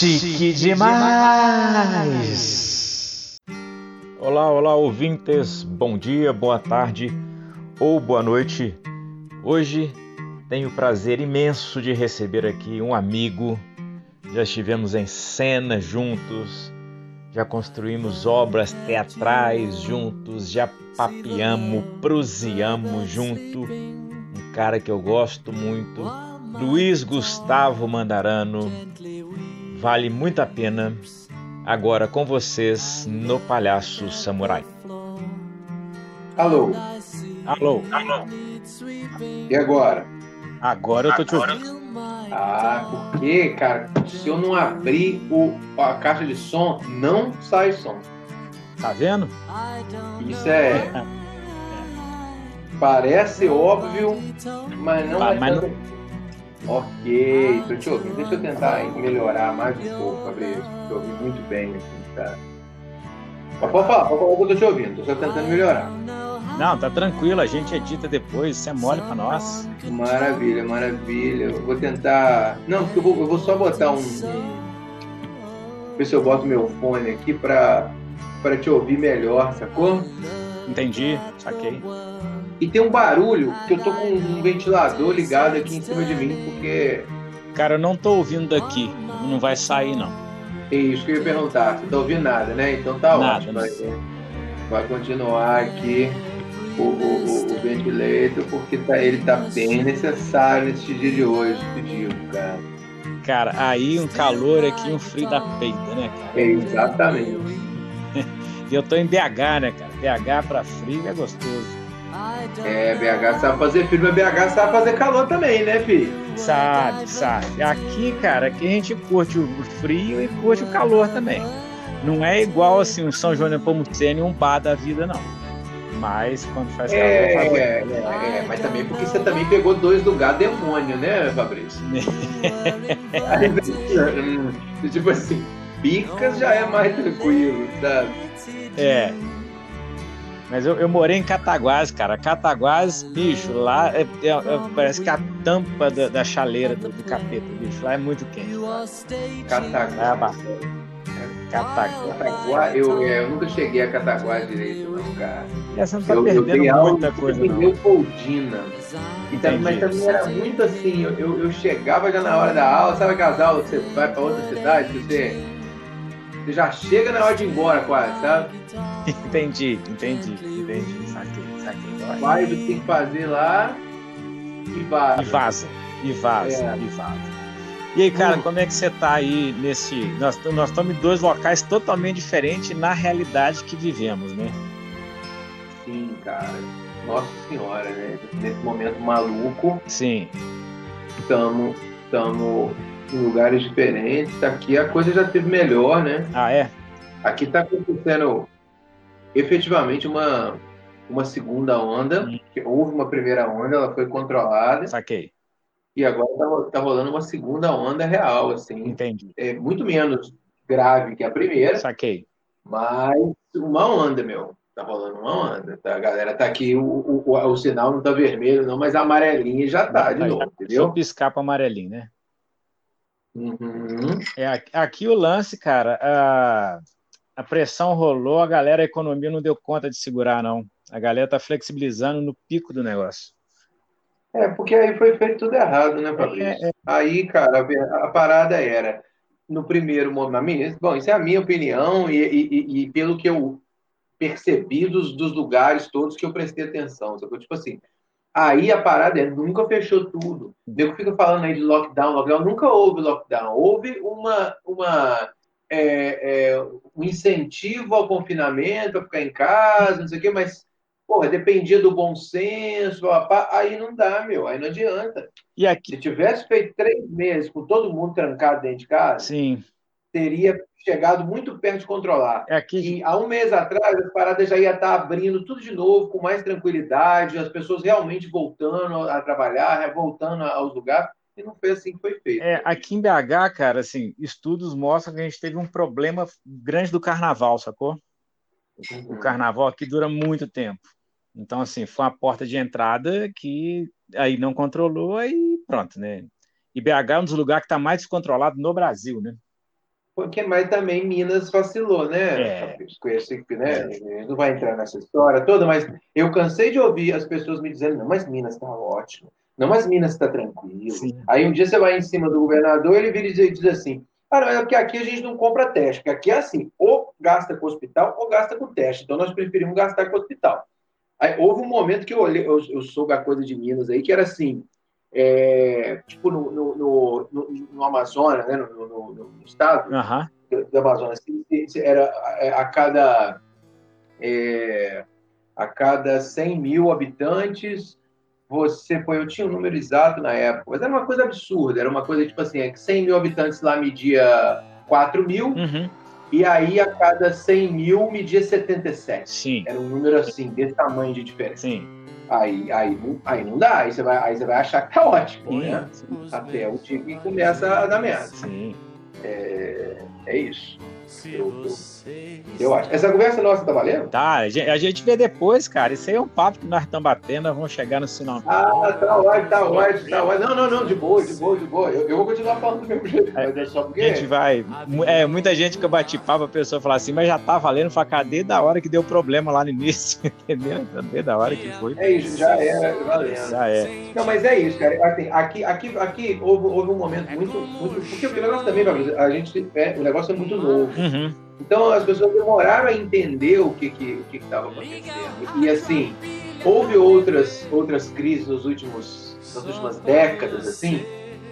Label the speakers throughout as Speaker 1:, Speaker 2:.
Speaker 1: Chique demais! Olá, olá, ouvintes. Bom dia, boa tarde ou boa noite. Hoje tenho o prazer imenso de receber aqui um amigo. Já estivemos em cena juntos, já construímos obras teatrais juntos, já papeamos, proseamos junto. Um cara que eu gosto muito, Luiz Gustavo Mandarano. Vale muito a pena. Agora com vocês no Palhaço Samurai.
Speaker 2: Alô.
Speaker 1: Alô. Alô.
Speaker 2: E agora?
Speaker 1: Agora eu tô te ouvindo.
Speaker 2: Ah, porque, cara, se eu não abrir o, a caixa de som, não sai som.
Speaker 1: Tá vendo?
Speaker 2: Isso é. Parece óbvio, mas não
Speaker 1: Ah,
Speaker 2: é
Speaker 1: mas
Speaker 2: tanto. Ok, tô te ouvindo. Deixa eu tentar melhorar mais um pouco, Fabrício. Te ouvi muito bem aqui, cara. Mas pode falar, pode falar que eu tô te ouvindo, tô só tentando melhorar.
Speaker 1: Não, tá tranquilo, a gente edita depois, isso é mole pra nós.
Speaker 2: Maravilha, maravilha. Eu vou tentar. Não, porque eu vou, eu vou só botar um. um- Ver se eu boto meu fone aqui pra, pra te ouvir melhor, sacou?
Speaker 1: Entendi, saquei.
Speaker 2: E tem um barulho que eu tô com um ventilador ligado aqui em cima de mim, porque
Speaker 1: Cara, eu não tô ouvindo daqui, não vai sair não.
Speaker 2: é isso que eu ia perguntar. Você tá ouvindo nada, né? Então tá
Speaker 1: Nada,
Speaker 2: ótimo. Vai, vai continuar aqui o, o, o, o ventilator, porque tá, ele tá bem necessário nesse dia de hoje, te digo, cara.
Speaker 1: Cara, aí um calor aqui, um frio da peita, né, cara?
Speaker 2: É exatamente.
Speaker 1: E eu tô em BH, né, cara? BH pra frio é gostoso.
Speaker 2: É, BH sabe fazer frio, mas BH sabe fazer calor também, né, filho?
Speaker 1: Sabe, sabe. Aqui, cara, aqui a gente curte o frio e curte o calor também. Não é igual assim um São João de Nepomuceno e um bar da vida, não. Mas quando faz calor,
Speaker 2: É,
Speaker 1: faz
Speaker 2: é, é, mas também porque você também pegou dois lugares demônio, né, Fabrício? Tipo assim, Bicas já é mais tranquilo, sabe?
Speaker 1: É. Mas eu, eu morei em Cataguás, cara. Cataguás, bicho, lá é- é- é- parece que a tampa da, da chaleira do, do capeta, bicho. Lá é muito quente. É,
Speaker 2: Cataguá.
Speaker 1: Cataguás.
Speaker 2: Cataguá, eu, é, eu nunca cheguei a Cataguá direito, não, cara.
Speaker 1: E você não tá
Speaker 2: Eu, eu
Speaker 1: perdendo
Speaker 2: aula
Speaker 1: muita coisa,
Speaker 2: em
Speaker 1: não.
Speaker 2: Leopoldina. E também, mas também era muito assim, eu, eu, eu chegava já na hora da aula, sabe aquelas aulas que você vai pra outra cidade, que você, você já chega na hora de ir embora quase, sabe?
Speaker 1: Entendi, entendi, entendi. Saquei, saquei. Vai.
Speaker 2: Vai, você tem que fazer lá e vai.
Speaker 1: E vaza, e vaza,
Speaker 2: É.
Speaker 1: e vaza. E aí, cara,
Speaker 2: Hum.
Speaker 1: como é que você tá aí nesse. Nós, nós estamos em dois locais totalmente diferentes na realidade que vivemos, né?
Speaker 2: Sim, cara. Nossa senhora, né? Nesse momento maluco,
Speaker 1: Sim.
Speaker 2: estamos estamos em lugares diferentes. Aqui a coisa já teve melhor, né?
Speaker 1: Ah, é?
Speaker 2: Aqui está acontecendo efetivamente uma, uma segunda onda.
Speaker 1: Hum.
Speaker 2: Houve uma primeira onda, ela foi controlada,
Speaker 1: Saquei.
Speaker 2: e agora está rolando uma segunda onda real, assim.
Speaker 1: Entendi.
Speaker 2: É muito menos grave que a primeira,
Speaker 1: Saquei.
Speaker 2: mas uma onda, meu. Tá rolando uma onda. Tá? A galera tá aqui, o, o, o, o sinal não tá vermelho, não, mas a amarelinha já tá de novo, entendeu?
Speaker 1: piscar para amarelinho, né?
Speaker 2: Uhum.
Speaker 1: É, aqui- o lance, cara, a, a pressão rolou, a galera, a economia não deu conta de segurar, não. A galera tá flexibilizando no pico do negócio.
Speaker 2: É, porque aí foi feito tudo errado, né, Fabrício?
Speaker 1: É, é.
Speaker 2: Aí, cara, a parada era, no primeiro momento, bom, isso é a minha opinião e, e- e- pelo que eu percebi dos, dos lugares todos que eu prestei atenção? Tipo assim, aí a parada é, nunca fechou tudo. Nego fica falando aí de lockdown, lockdown, nunca houve lockdown. Houve uma, uma, é, é, um incentivo ao confinamento, a ficar em casa, não sei o quê, mas, porra, dependia do bom senso, papá, aí não dá, meu, aí não adianta.
Speaker 1: E aqui,
Speaker 2: Se tivesse feito três meses com todo mundo trancado dentro de casa,
Speaker 1: sim,
Speaker 2: teria chegado muito perto de controlar.
Speaker 1: é aqui,
Speaker 2: E há um mês atrás, as paradas já ia estar abrindo tudo de novo, com mais tranquilidade, as pessoas realmente voltando a trabalhar, voltando aos lugares. E não foi assim que foi feito.
Speaker 1: é, aqui em BH, cara, assim, estudos mostram que a gente teve um problema grande do carnaval, sacou? O carnaval aqui dura muito tempo. Então, assim, foi uma porta de entrada que aí não controlou, aí pronto, né? E BH é um dos lugares que está mais descontrolado no Brasil, né?
Speaker 2: Porque, mas também Minas vacilou, né?
Speaker 1: É.
Speaker 2: Esse, né? Não vai entrar nessa história toda, mas eu cansei de ouvir as pessoas me dizendo, não, mas Minas está ótimo. Não, mas Minas está tranquilo. Sim. Aí um dia você vai em cima do governador, ele vira e diz assim, ah, não, é porque aqui a gente não compra teste, porque aqui é assim, ou gasta com o hospital ou gasta com teste. Então nós preferimos gastar com o hospital. Aí, houve um momento que eu olhei, eu, eu soube a coisa de Minas aí, que era assim, é, tipo no, no, no, no, Amazonas, né, no, no estado
Speaker 1: uhum.
Speaker 2: do, do Amazonas, era é, a cada, é, a cada 100 mil habitantes, você foi, eu tinha um número exato na época, mas era uma coisa absurda, era uma coisa tipo assim, 100 mil habitantes lá media 4 mil,
Speaker 1: uhum.
Speaker 2: e aí a cada 100 mil media 77.
Speaker 1: Sim.
Speaker 2: Era um número assim, desse tamanho de diferença.
Speaker 1: Sim.
Speaker 2: Aí, aí, aí não dá, aí você vai, aí você vai achar que tá ótimo, sim, né? Sim, Até o que começa a dar merda.
Speaker 1: Sim.
Speaker 2: É, é isso. Eu, eu, eu, acho. Essa conversa nossa tá valendo?
Speaker 1: Tá, a gente, a gente vê depois, cara. Isso aí é um papo que nós estamos batendo, nós vamos chegar no sinal.
Speaker 2: Ah, tá ótimo, tá ótimo, tá ótimo. Não, não, não, de boa, de boa, de boa. Eu, eu vou continuar falando do mesmo jeito, mas é só porque.
Speaker 1: A gente vai. É, muita gente que eu bati papo, a pessoa fala assim, mas já tá valendo, fala, cadê da hora que deu problema lá no início? Entendeu? Cadê da hora que foi?
Speaker 2: É isso, já é, valendo.
Speaker 1: Já é.
Speaker 2: Não, mas é isso, cara. Assim, aqui, aqui, aqui houve, houve um momento muito, muito. Porque o negócio também, a gente. É, o negócio é muito novo.
Speaker 1: Uhum.
Speaker 2: Então as pessoas demoraram a entender o que que que estava acontecendo. E assim, houve outras outras crises nos últimos nas últimas décadas assim,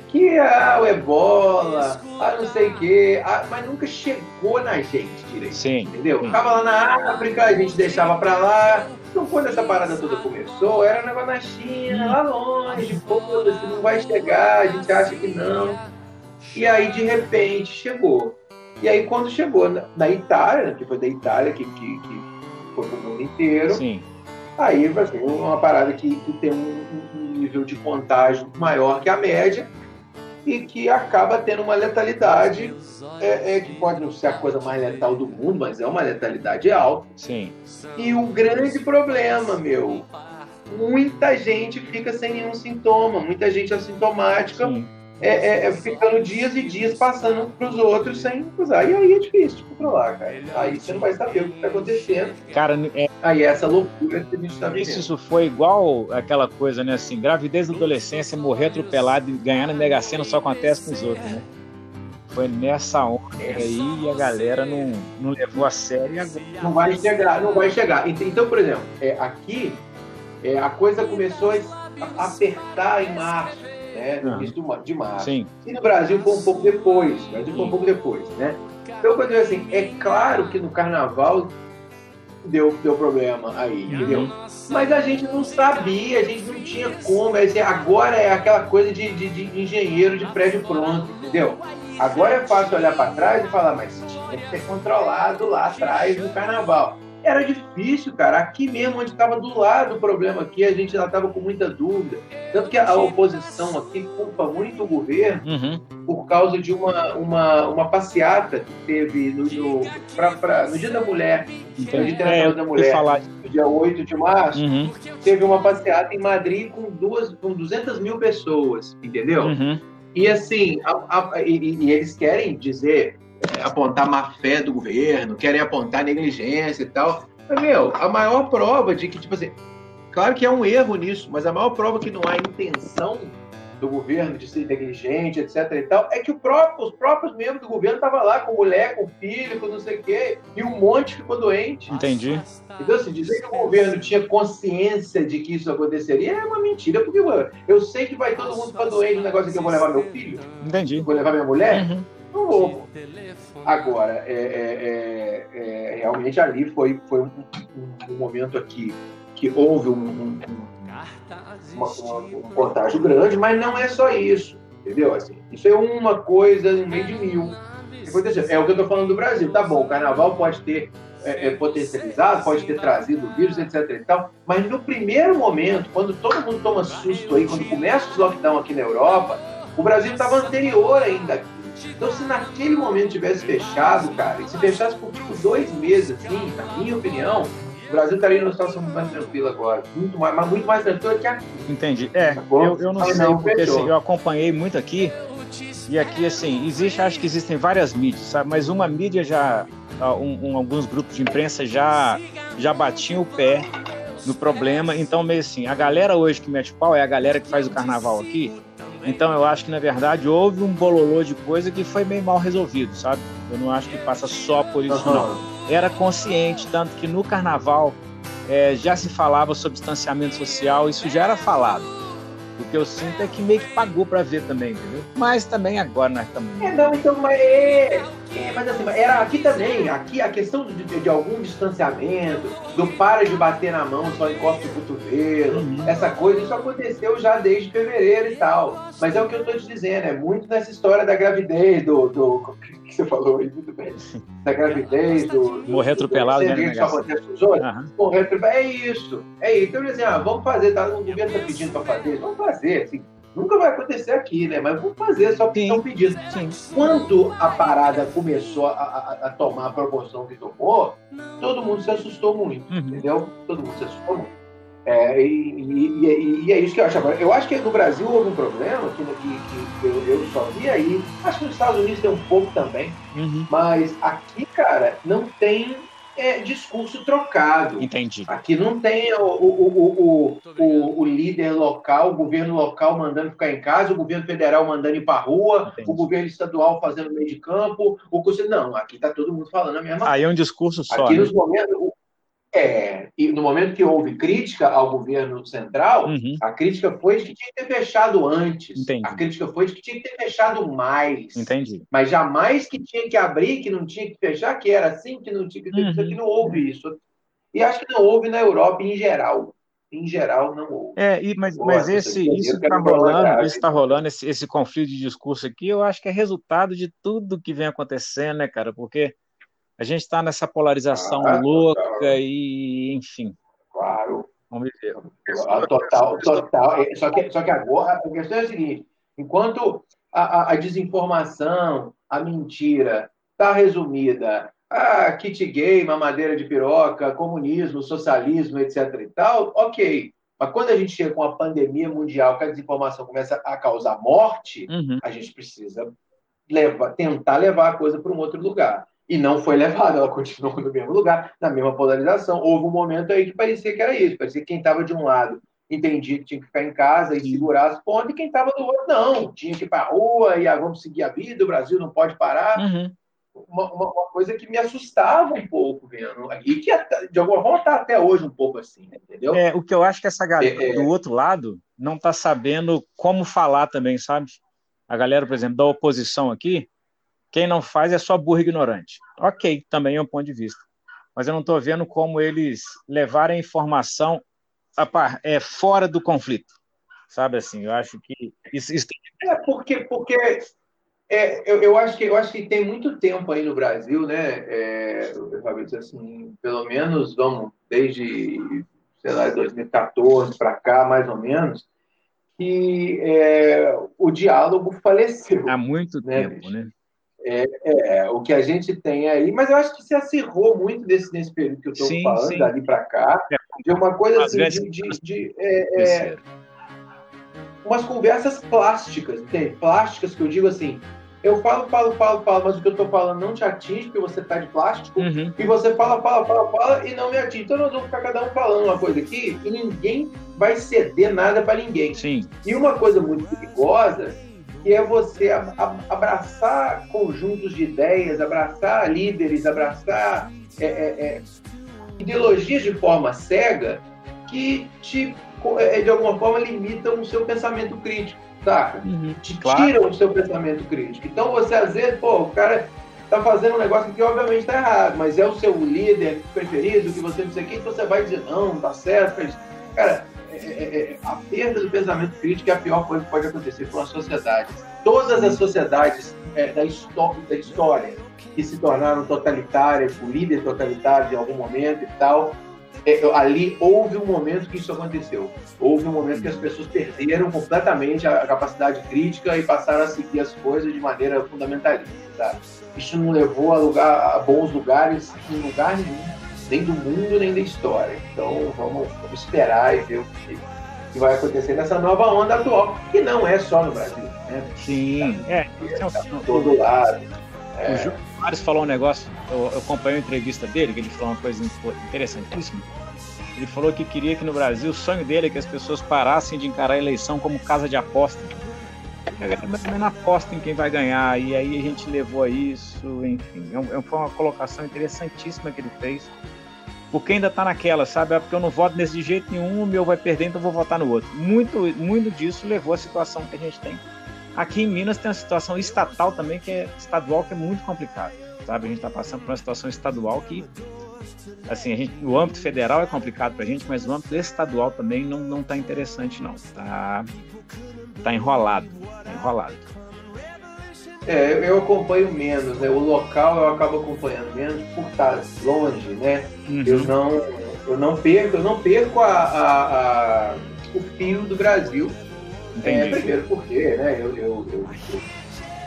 Speaker 2: que ah, o ebola, ah, não sei o quê, ah, mas nunca chegou na gente direito.
Speaker 1: Sim.
Speaker 2: Entendeu? Ficava lá na África, a gente deixava para lá. Então, quando essa parada toda começou, era um negócio na China, lá longe, foda-se, não vai chegar, a gente acha que não. E aí, de repente, chegou. E aí, quando chegou na, na Itália, que foi da Itália que, que, que foi para o mundo inteiro,
Speaker 1: Sim.
Speaker 2: aí assim, uma parada que, que tem um, um, nível de contágio maior que a média e que acaba tendo uma letalidade é, é, que pode não ser a coisa mais letal do mundo, mas é uma letalidade alta.
Speaker 1: Sim.
Speaker 2: E o grande problema, meu, muita gente fica sem nenhum sintoma, muita gente assintomática. Sim é, é, é, ficando dias e dias passando para os outros sem usar. E aí é difícil de controlar, cara. Aí você não vai saber o que está acontecendo.
Speaker 1: Cara,
Speaker 2: é... aí é essa loucura que a gente está vivendo.
Speaker 1: Isso foi igual aquela coisa, né? Assim, gravidez da adolescência, morrer atropelado e ganhar na Mega Sena só acontece com os outros, né? Foi nessa onda aí e a galera não, não levou a sério. Agora...
Speaker 2: Não vai chegar, não vai chegar. Então, por exemplo, é, aqui é, a coisa começou a apertar em março né? No início de março.
Speaker 1: Sim.
Speaker 2: E no Brasil foi um pouco depois. No Brasil foi um pouco depois, né? Então, quando eu assim, é claro que no carnaval deu, deu problema aí, uhum. entendeu? Mas a gente não sabia, a gente não tinha como. Assim, agora é aquela coisa de, de, de engenheiro de prédio pronto, entendeu? Agora é fácil olhar para trás e falar, mas tinha que ter controlado lá atrás no carnaval era difícil, cara. Aqui mesmo, onde estava do lado o problema aqui, a gente já estava com muita dúvida. Tanto que a oposição aqui culpa muito o governo
Speaker 1: uhum.
Speaker 2: por causa de uma, uma, uma passeata que teve no, no, pra, pra, no Dia da Mulher,
Speaker 1: Entendi. no Dia é, da Mulher,
Speaker 2: falar. no dia 8 de março,
Speaker 1: uhum.
Speaker 2: teve uma passeata em Madrid com, duas, com 200 mil pessoas, entendeu?
Speaker 1: Uhum.
Speaker 2: E assim, a, a, e, e eles querem dizer é, apontar má fé do governo, querem apontar negligência e tal. Mas, meu, a maior prova de que, tipo assim, claro que é um erro nisso, mas a maior prova que não há intenção do governo de ser negligente, etc e tal, é que próprio, os próprios membros do governo estavam lá com mulher, com filho, com não sei o quê, e um monte ficou doente.
Speaker 1: Entendi.
Speaker 2: Então, assim, dizer que o governo tinha consciência de que isso aconteceria é uma mentira, porque mano, eu sei que vai todo mundo ficar doente no negócio que eu vou levar meu filho.
Speaker 1: Entendi.
Speaker 2: Vou levar minha mulher.
Speaker 1: Uhum
Speaker 2: não vou. Agora, é, é, é, é, realmente ali foi, foi um, um, um, momento aqui que houve um, uma, uma, um contágio grande, mas não é só isso, entendeu? Assim, isso é uma coisa no meio de mil. É o que eu estou falando do Brasil. Tá bom, o carnaval pode ter é, é, potencializado, pode ter trazido vírus, etc. E tal, mas no primeiro momento, quando todo mundo toma susto aí, quando começa os lockdown aqui na Europa, o Brasil estava anterior ainda. Então, se naquele momento tivesse fechado, cara, e se fechasse por tipo dois meses, assim, na minha opinião, o Brasil estaria numa situação muito mais tranquila agora. Muito mais, mas muito mais tranquila que aqui.
Speaker 1: Entendi. É, eu, eu não sei, não, porque assim, eu acompanhei muito aqui E aqui, assim, existe, acho que existem várias mídias, sabe? Mas uma mídia já, um, um, alguns grupos de imprensa já, já batiam o pé no problema. Então, meio assim, a galera hoje que mete pau é a galera que faz o carnaval aqui. Então, eu acho que, na verdade, houve um bololô de coisa que foi meio mal resolvido, sabe? Eu não acho que passa só por isso, uhum. não. Era consciente, tanto que no carnaval é, já se falava sobre distanciamento social, isso já era falado. O que eu sinto é que meio que pagou para ver também, entendeu? Mas também agora nós estamos.
Speaker 2: É, não, então, mas, é, é, mas assim, era aqui também, aqui a questão de, de, de, algum distanciamento, do para de bater na mão, só encosta o cotovelo, uhum. essa coisa, isso aconteceu já desde fevereiro e tal. Mas é o que eu tô te dizendo, é muito nessa história da gravidez, do. do que você falou aí, muito bem. Da gravidez, do.
Speaker 1: do Morrer atropelado,
Speaker 2: do, né? Uhum. Morrer atropelado. É isso. É isso. Então, assim, ah, vamos fazer, tá? O governo tá pedindo para fazer, vamos fazer, assim. Nunca vai acontecer aqui, né? Mas vamos fazer só porque estão pedindo. Sim. Quando a parada começou a, a, a, tomar a proporção que tomou, todo mundo se assustou muito, uhum. entendeu? Todo mundo se assustou muito. É, e, e, e, é isso que eu acho. Agora, eu acho que no Brasil houve um problema que, que, que eu, eu, só vi aí. Acho que nos Estados Unidos tem um pouco também. Uhum. Mas aqui, cara, não tem é, discurso trocado.
Speaker 1: Entendi.
Speaker 2: Aqui não tem o, o, o, o, o líder local, o governo local mandando ficar em casa, o governo federal mandando ir para rua, Entendi. o governo estadual fazendo meio de campo. O, não, aqui está todo mundo falando a mesma
Speaker 1: coisa. Aí é um discurso só.
Speaker 2: Aqui né? nos momentos, é, e no momento que houve crítica ao governo central, uhum. a crítica foi de que tinha que ter fechado antes. Entendi. A crítica foi de que tinha que ter fechado mais.
Speaker 1: Entendi.
Speaker 2: Mas jamais que tinha que abrir, que não tinha que fechar, que era assim, que não tinha que ter. Uhum. Que não houve isso. E acho que não houve na Europa em geral. Em geral, não houve.
Speaker 1: É, e, mas, mas esse, isso está rolando, isso está rolando, esse, esse conflito de discurso aqui, eu acho que é resultado de tudo que vem acontecendo, né, cara? Porque a gente está nessa polarização ah, louca total. e, enfim.
Speaker 2: Claro.
Speaker 1: Vamos ver.
Speaker 2: Total, total. É, só que, só que agora a questão é a seguinte: enquanto a, a, a desinformação, a mentira está resumida a kit gay, mamadeira de piroca, comunismo, socialismo, etc. e tal, ok. Mas quando a gente chega com a pandemia mundial, que a desinformação começa a causar morte, uhum. a gente precisa levar, tentar levar a coisa para um outro lugar e não foi levada, ela continuou no mesmo lugar, na mesma polarização. Houve um momento aí que parecia que era isso, parecia que quem estava de um lado entendia que tinha que ficar em casa e segurar as pontas, e quem estava do outro não, tinha que ir para a rua e ah, vamos seguir a vida, o Brasil não pode parar. Uhum. Uma, uma, uma, coisa que me assustava um pouco vendo, e que de alguma forma está até hoje um pouco assim, entendeu?
Speaker 1: É, o que eu acho que essa galera é, é. do outro lado não está sabendo como falar também, sabe? A galera, por exemplo, da oposição aqui, quem não faz é só burro ignorante. Ok, também é um ponto de vista. Mas eu não estou vendo como eles levarem a informação a, é, fora do conflito. Sabe assim, eu acho que isso, isso...
Speaker 2: É porque, porque é, eu, eu, acho que, eu acho que tem muito tempo aí no Brasil, né? É, assim, pelo menos, vamos, desde, sei lá, 2014 para cá, mais ou menos, que é, o diálogo faleceu.
Speaker 1: Há muito né, tempo, né?
Speaker 2: É, é, o que a gente tem aí, mas eu acho que se acirrou muito nesse, nesse período que eu estou falando, sim. dali para cá, é. de uma coisa assim, de, de, de é, é, umas conversas plásticas, entende? Plásticas que eu digo assim, eu falo, falo, falo, falo, mas o que eu estou falando não te atinge, porque você está de plástico, uhum. e você fala, fala, fala, fala, e não me atinge. Então nós vamos ficar cada um falando uma coisa aqui, e ninguém vai ceder nada para ninguém.
Speaker 1: Sim.
Speaker 2: E uma coisa muito perigosa que é você abraçar conjuntos de ideias, abraçar líderes, abraçar é, é, é, ideologias de forma cega que te, é, de alguma forma, limitam o seu pensamento crítico, saca? Uhum, te claro. tiram o seu pensamento crítico. Então você, às vezes, pô, o cara tá fazendo um negócio que obviamente está errado, mas é o seu líder preferido, que você não sei o que, então você vai dizer, não, não tá certo. Cara, é, é, é, a perda do pensamento crítico é a pior coisa que pode acontecer para uma sociedade. Todas as sociedades é, da, da, história que se tornaram totalitárias, com líderes totalitários em algum momento e tal, é, ali houve um momento que isso aconteceu. Houve um momento que as pessoas perderam completamente a capacidade crítica e passaram a seguir as coisas de maneira fundamentalista. Sabe? Isso não levou a, lugar, a bons lugares em lugar nenhum nem do mundo nem da história. Então vamos, vamos esperar e ver o que, que vai acontecer nessa nova onda atual, que não é só no Brasil. Né?
Speaker 1: Sim, é.
Speaker 2: Tá, tá todo lado.
Speaker 1: É. O Júlio Soares falou um negócio, eu, eu acompanhei a entrevista dele, que ele falou uma coisa interessantíssima. Ele falou que queria que no Brasil o sonho dele é que as pessoas parassem de encarar a eleição como casa de aposta. A galera não aposta em quem vai ganhar, e aí a gente levou a isso, enfim. É, é foi uma colocação interessantíssima que ele fez. Porque ainda está naquela, sabe? É porque eu não voto nesse jeito nenhum, o meu vai perder, então eu vou votar no outro. Muito, muito disso levou à situação que a gente tem. Aqui em Minas tem uma situação estatal também, que é estadual, que é muito complicada. Sabe? A gente está passando por uma situação estadual que assim, a gente, o âmbito federal é complicado para a gente, mas o âmbito estadual também não, não tá interessante, não. Tá, tá enrolado, tá enrolado.
Speaker 2: É, eu acompanho menos, né? O local eu acabo acompanhando menos por estar longe, né? Uhum. Eu não, eu não perco, eu não perco a, a, a o fio do Brasil. É, primeiro porque, né? Eu, eu, eu, eu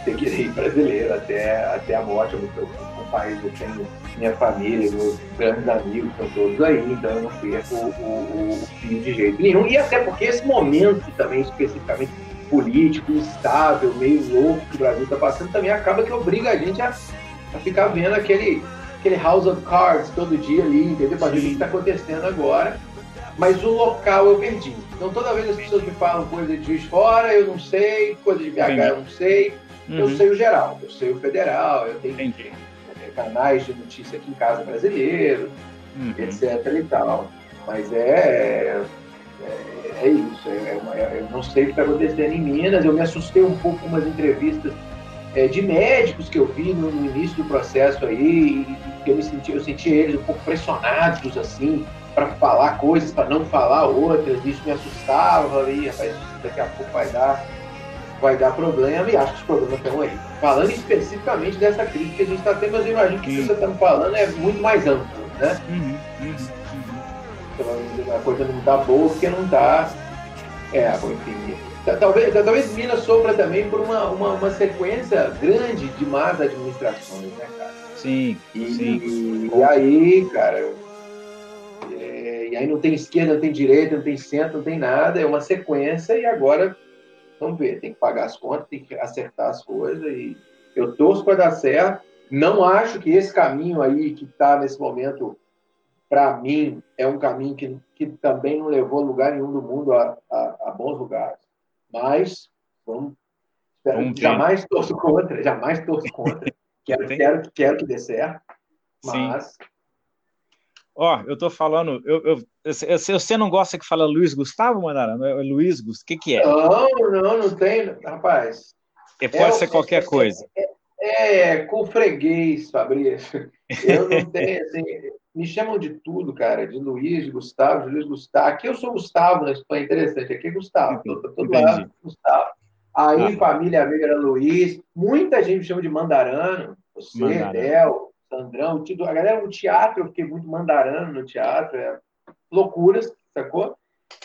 Speaker 2: seguirei brasileiro até, até a morte. Eu, eu, um país, eu tenho minha família, meus grandes amigos estão todos aí, então eu não perco o, o, o fio de jeito nenhum. E até porque esse momento também, especificamente político, instável, meio louco que o Brasil está passando, também acaba que obriga a gente a, a ficar vendo aquele, aquele House of Cards todo dia ali, entendeu? Para ver o que está acontecendo agora. Mas o local eu perdi. Então toda vez as pessoas me falam coisa de juiz fora, eu não sei, coisa de BH Entendi. eu não sei. Uhum. Eu sei o geral, eu sei o federal, eu tenho Entendi. canais de notícia aqui em casa brasileiro, uhum. etc e tal. Mas é, é, é isso. É, é, é, eu não sei o que está acontecendo em Minas. Eu me assustei um pouco com umas entrevistas é, de médicos que eu vi no, no início do processo aí, e, eu me senti, eu senti eles um pouco pressionados assim para falar coisas, para não falar outras. Isso me assustava ali, rapaz, daqui a pouco vai dar vai dar problema e acho que os problemas estão aí. Falando especificamente dessa crise que a gente está tendo, mas eu imagino que o que você está falando é muito mais amplo, né? Uhum, uhum a coisa não está boa porque não está. É, enfim. Talvez, talvez Minas sofra também por uma, uma, uma, sequência grande de más administrações, né, cara?
Speaker 1: Sim,
Speaker 2: e,
Speaker 1: sim.
Speaker 2: E, e aí, cara, é, e aí não tem esquerda, não tem direita, não tem centro, não tem nada, é uma sequência e agora, vamos ver, tem que pagar as contas, tem que acertar as coisas e eu torço para dar certo. Não acho que esse caminho aí que está nesse momento para mim, é um caminho que, que também não levou lugar nenhum do mundo a, a, a bons lugares. Mas, vamos, jamais torço contra, jamais torço contra. quero, quero, quero que dê certo, mas...
Speaker 1: Ó, oh, eu tô falando, eu, eu, eu, você não gosta que fala Luiz Gustavo, Mandarano? É Luiz Gustavo, o que que é?
Speaker 2: Não, não, não tem, rapaz.
Speaker 1: Pode é, ser qualquer é, coisa.
Speaker 2: É, é, com freguês, Fabrício. Eu não tenho, assim, me chamam de tudo, cara, de Luiz, de Gustavo, de Luiz Gustavo. Aqui eu sou Gustavo na Espanha, interessante. Aqui é Gustavo, todo, todo lado Gustavo. Aí, ah. família amiga era Luiz. Muita gente me chama de Mandarano. Você, Mandarano. Del, Sandrão. A galera no teatro, eu fiquei muito Mandarano no teatro. É loucuras, sacou?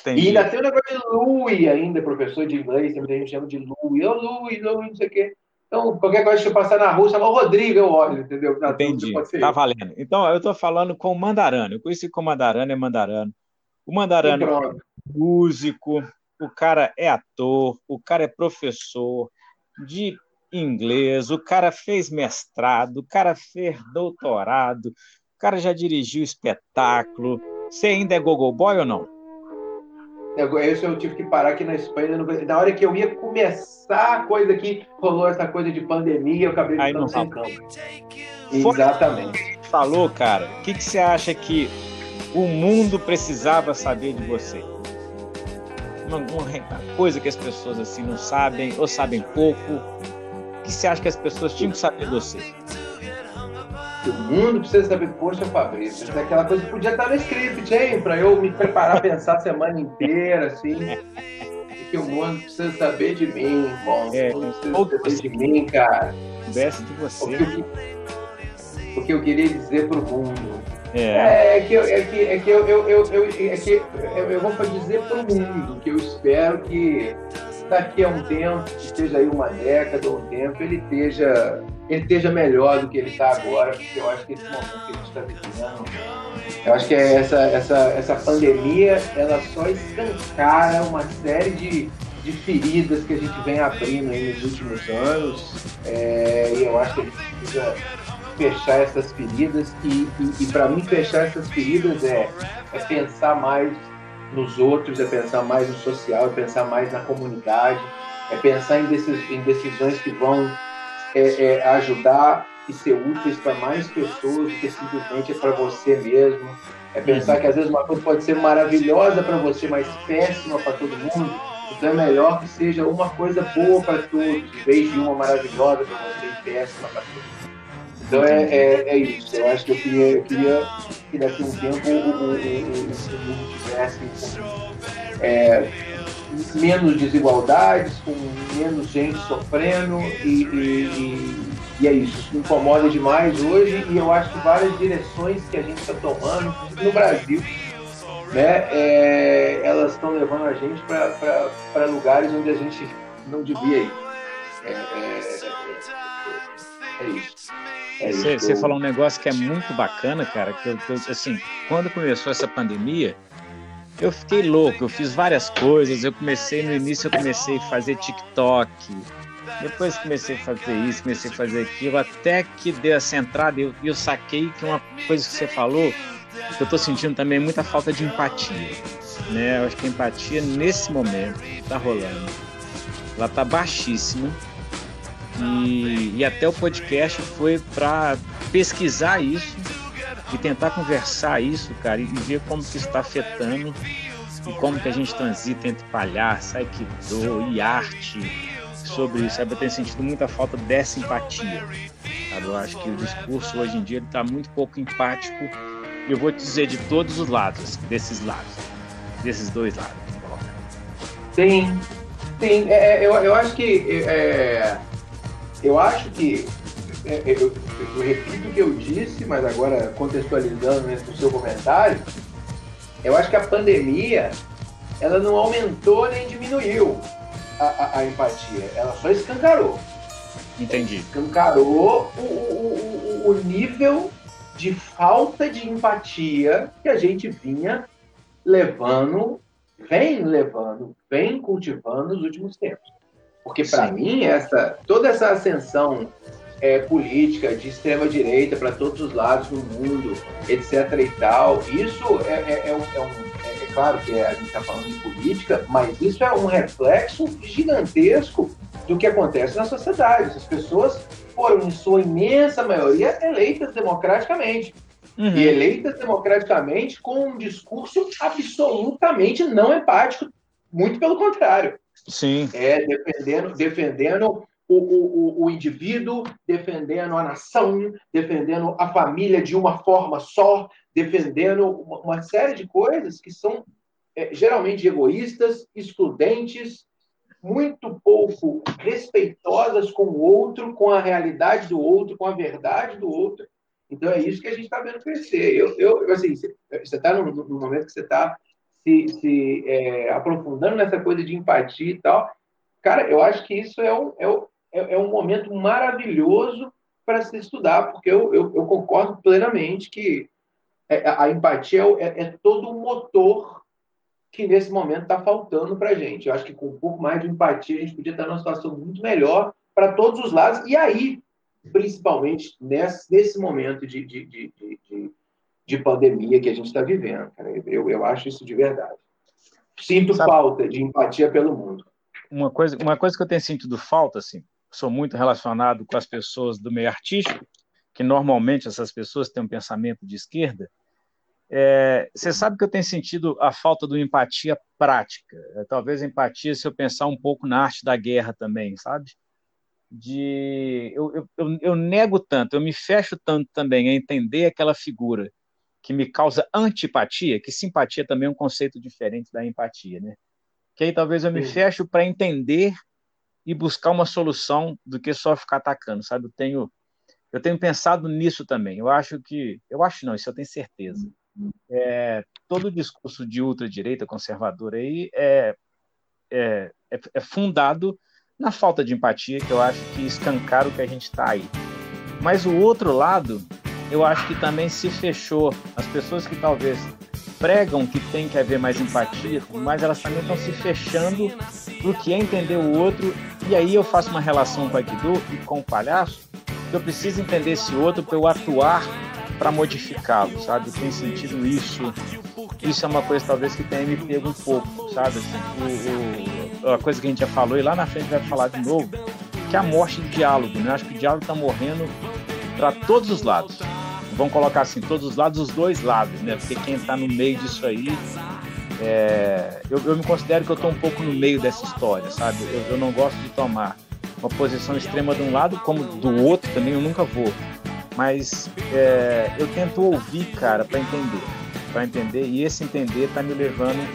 Speaker 2: Entendi. E ainda tem o negócio de Louis ainda, professor de inglês, tem muita gente chama de Louis. Ô, Louis, Louis, não sei o quê. Então, qualquer coisa que eu passar na rua, chama o Rodrigo, eu olho, entendeu?
Speaker 1: Na Entendi. Tá valendo. Então, eu estou falando com o Mandarano. Eu conheci com o Mandarano, é Mandarano. O Mandarano é músico, o cara é ator, o cara é professor de inglês, o cara fez mestrado, o cara fez doutorado, o cara já dirigiu espetáculo. Você ainda é gogo boy ou não?
Speaker 2: Isso eu tive que parar aqui na Espanha. Na hora que eu ia começar a coisa aqui, rolou essa coisa de pandemia, eu acabei ficando sem campo. Exatamente.
Speaker 1: Falou, cara. O que, que você acha que o mundo precisava saber de você? Uma, uma, coisa que as pessoas assim não sabem ou sabem pouco. O que você acha que as pessoas tinham que saber de você?
Speaker 2: O mundo precisa saber, poxa, Fabrício, é aquela coisa que podia estar no script, hein? Para eu me preparar, pensar a semana inteira, assim. que o mundo precisa saber de mim, bom. É, o mundo precisa saber de mim, cara.
Speaker 1: Desce de você. O
Speaker 2: que, o que eu queria dizer para o mundo. É. é. que, eu, é que, é que eu, eu, eu, eu, é que eu, eu vou dizer para o mundo que eu espero que daqui a um tempo, seja aí uma década ou um tempo, ele esteja, ele esteja melhor do que ele está agora, porque eu acho que esse momento que a gente está vivendo, eu acho que é essa, essa, essa pandemia, ela só escancara uma série de, de feridas que a gente vem abrindo aí nos últimos anos, é, e eu acho que a gente precisa fechar essas feridas, e, e, e para mim fechar essas feridas é, é pensar mais nos outros, é pensar mais no social, é pensar mais na comunidade, é pensar em, decis, em decisões que vão é, é, ajudar e ser úteis para mais pessoas do que simplesmente é para você mesmo. É pensar uhum. que às vezes uma coisa pode ser maravilhosa para você, mas péssima para todo mundo. Então é melhor que seja uma coisa boa para todos, em vez de uma maravilhosa para você e péssima para todos. Então é, é, é, isso. Eu acho que eu queria, eu queria que daqui a um tempo o, mundo tivesse é, menos desigualdades, com menos gente sofrendo e, e, e, é isso. Isso me incomoda demais hoje e eu acho que várias direções que a gente está tomando no Brasil, né, é, elas estão levando a gente para lugares onde a gente não devia ir. É, é, é, é isso.
Speaker 1: É você, você falou um negócio que é muito bacana, cara, que eu, assim, quando começou essa pandemia, eu fiquei louco, eu fiz várias coisas, eu comecei, no início eu comecei a fazer TikTok, depois comecei a fazer isso, comecei a fazer aquilo, até que deu essa entrada e eu, eu saquei que uma coisa que você falou, que eu tô sentindo também muita falta de empatia, né? Eu acho que a empatia nesse momento tá rolando, ela tá baixíssima, e, e até o podcast foi para pesquisar isso e tentar conversar isso, cara, e ver como que está afetando e como que a gente transita entre palhaço, aikido e arte sobre isso. Eu tenho sentido muita falta dessa empatia. Sabe? Eu acho que o discurso hoje em dia está muito pouco empático. Eu vou te dizer de todos os lados, desses lados, desses dois lados.
Speaker 2: Sim, sim. É, é eu, eu acho que é, eu acho que, é, é, eu, eu, repito o que eu disse, mas agora contextualizando no seu comentário, eu acho que a pandemia ela não aumentou nem diminuiu a, a, a empatia, ela só escancarou.
Speaker 1: Entendi.
Speaker 2: Escancarou o, o, o, o nível de falta de empatia que a gente vinha levando, vem levando, vem cultivando nos últimos tempos. Porque para mim essa toda essa ascensão é, política de extrema direita para todos os lados do mundo, etc. e tal, isso é, é, é, um, é é, é claro que a gente está falando de política, mas isso é um reflexo gigantesco do que acontece na sociedade. As pessoas foram, em sua imensa maioria, eleitas democraticamente. Uhum. E eleitas democraticamente com um discurso absolutamente não empático, muito pelo contrário.
Speaker 1: Sim.
Speaker 2: É, defendendo, defendendo o, o, o indivíduo, defendendo a nação, defendendo a família de uma forma só, defendendo uma, uma série de coisas que são é, geralmente egoístas, excludentes, muito pouco respeitosas com o outro, com a realidade do outro, com a verdade do outro. Então é isso que a gente está vendo crescer. Eu, eu assim, você está no, no, momento que você está se, se é, aprofundando nessa coisa de empatia e tal, cara, eu acho que isso é é, é, é um momento maravilhoso para se estudar, porque eu, eu, eu concordo plenamente que é, a empatia é, é todo o motor que nesse momento está faltando para a gente. Eu acho que com um pouco mais de empatia a gente podia estar numa situação muito melhor para todos os lados. E aí, principalmente nesse, nesse momento de, de, de, de de pandemia que a gente está vivendo. Cara. Eu, eu acho isso de verdade. Sinto Sabe, falta de empatia pelo mundo.
Speaker 1: Uma coisa, uma coisa que eu tenho sentido falta, assim, sou muito relacionado com as pessoas do meio artístico, que normalmente essas pessoas têm um pensamento de esquerda. É, você sabe que eu tenho sentido a falta de empatia prática. É, talvez empatia se eu pensar um pouco na arte da guerra também, sabe? De eu, eu, eu nego tanto, eu me fecho tanto também a entender aquela figura que me causa antipatia, que simpatia também é um conceito diferente da empatia, né? Que aí talvez eu me Sim. fecho para entender e buscar uma solução do que só ficar atacando, sabe? Eu tenho eu tenho pensado nisso também. Eu acho que eu acho não, isso eu tenho certeza. É, todo o discurso de ultradireita conservadora aí é, é é, é fundado na falta de empatia, que eu acho que escancara o que a gente está aí. Mas o outro lado, eu acho que também se fechou. As pessoas que talvez pregam que tem que haver mais empatia, mas elas também estão se fechando para o que é entender o outro. E aí eu faço uma relação com o Aikido e com o palhaço, que eu preciso entender esse outro para eu atuar para modificá-lo, sabe? Tem sentido isso. Isso é uma coisa talvez que tenha me pego um pouco, sabe? Assim, o, o, a coisa que a gente já falou e lá na frente vai falar de novo, que é a morte do diálogo, né? Acho que o diálogo está morrendo para todos os lados. Vamos colocar assim, todos os lados, os dois lados, né? Porque quem está no meio disso aí, é... eu, eu, me considero que eu estou um pouco no meio dessa história, sabe? Eu, eu não gosto de tomar uma posição extrema de um lado como do outro também, eu nunca vou. Mas é, eu tento ouvir, cara, para entender. Para entender, e esse entender está me levando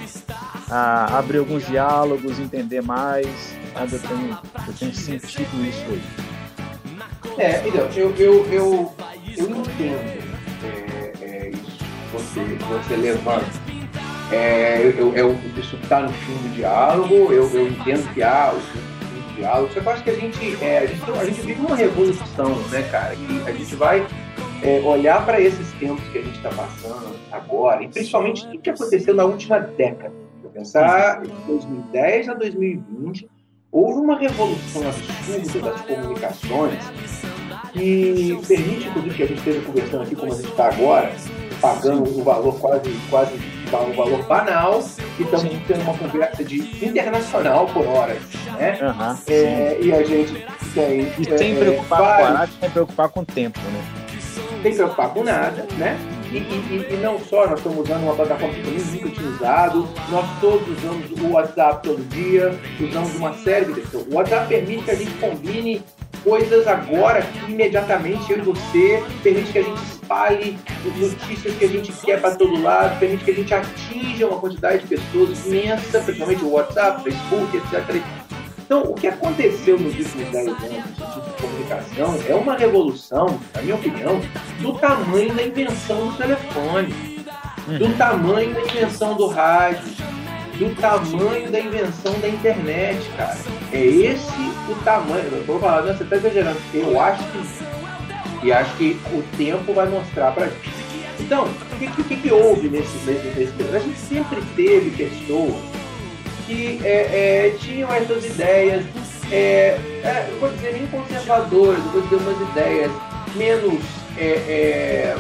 Speaker 1: a abrir alguns diálogos, entender mais. Sabe? Eu, tenho, eu tenho sentido isso hoje.
Speaker 2: É, então, eu, eu, eu, eu entendo é, é, isso você, você levanta. É, eu, eu, isso está no fim do diálogo, eu, eu entendo que há o diálogo. Só que eu acho que a gente, é, a gente, a gente vive uma revolução, né, cara? Que a gente vai é, olhar para esses tempos que a gente está passando agora, e principalmente tudo que aconteceu na última década. Pensar de 2010 a 2020, houve uma revolução absurda das comunicações que permite, inclusive, que a gente esteja conversando aqui como a gente está agora, pagando um valor quase, quase um valor banal e estamos tendo uma conversa de internacional por horas, né? Uhum, é, e a gente tem...
Speaker 1: E sem é, preocupar vários, com a arte, sem preocupar com o tempo, né?
Speaker 2: Sem preocupar com nada, né? E, e, e, não só nós estamos usando uma plataforma que também nunca utilizado, nós todos usamos o WhatsApp todo dia, usamos uma série de questões. O WhatsApp permite que a gente combine coisas agora, imediatamente, eu e você, permite que a gente espalhe notícias que a gente quer para todo lado, permite que a gente atinja uma quantidade de pessoas imensa, principalmente o WhatsApp, Facebook, etc. Então, o que aconteceu nos últimos 10 anos de comunicação é uma revolução, na minha opinião, do tamanho da invenção do telefone, do uhum. tamanho da invenção do rádio, do tamanho da invenção da internet, cara. É esse tamanho. Eu vou falar, não, você está exagerando. Eu acho que. E acho que o tempo vai mostrar para gente. Então, o que, que, que, houve nesse, nesse, nesse? A gente sempre teve pessoas que é, é, tinham essas ideias, é, é, eu vou dizer nem conservadoras, eu vou dizer umas ideias menos. É, é,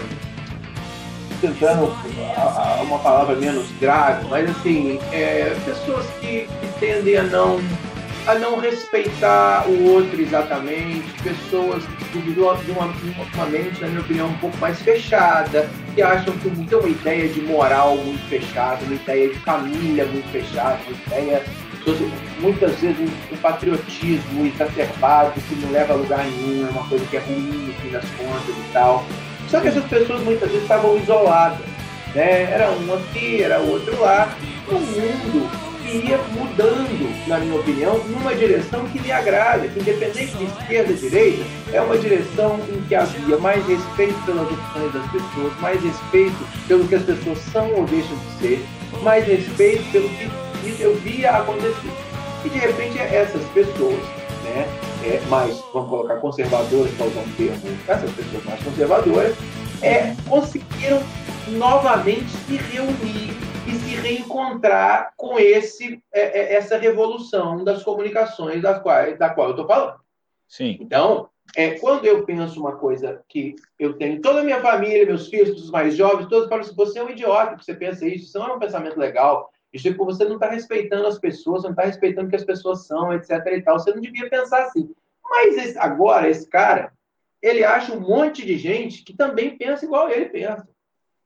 Speaker 2: tentando uma palavra menos grave, mas assim, é, pessoas que, que tendem a não a não respeitar o outro exatamente, pessoas de uma, uma, mente, na minha opinião, um pouco mais fechada, que acham que tem uma ideia de moral muito fechada, uma ideia de família muito fechada, uma ideia, muitas vezes, um, um patriotismo exacerbado que não leva a lugar nenhum, é uma coisa que é ruim no fim das contas e tal. Só que essas pessoas muitas vezes estavam isoladas, né? Era um aqui, era outro lá. O mundo ia mudando, na minha opinião, numa direção que me agrada, que independente de esquerda e direita, é uma direção em que havia mais respeito pelas opções das pessoas, mais respeito pelo que as pessoas são ou deixam de ser, mais respeito pelo que eu via acontecer. E de repente essas pessoas, né, é, mais, vamos colocar conservadoras, para usar um termo, essas pessoas mais conservadoras, é, conseguiram novamente se reunir e se reencontrar com esse, é, é, essa revolução das comunicações das quais, da qual eu estou falando.
Speaker 1: Sim.
Speaker 2: Então, é, quando eu penso uma coisa que eu tenho toda a minha família, meus filhos, os mais jovens, todos falam assim, você é um idiota que você pensa isso, isso não é um pensamento legal, isso é porque você não está respeitando as pessoas, não está respeitando o que as pessoas são, etc e tal, você não devia pensar assim. Mas esse, agora, esse cara, ele acha um monte de gente que também pensa igual ele pensa.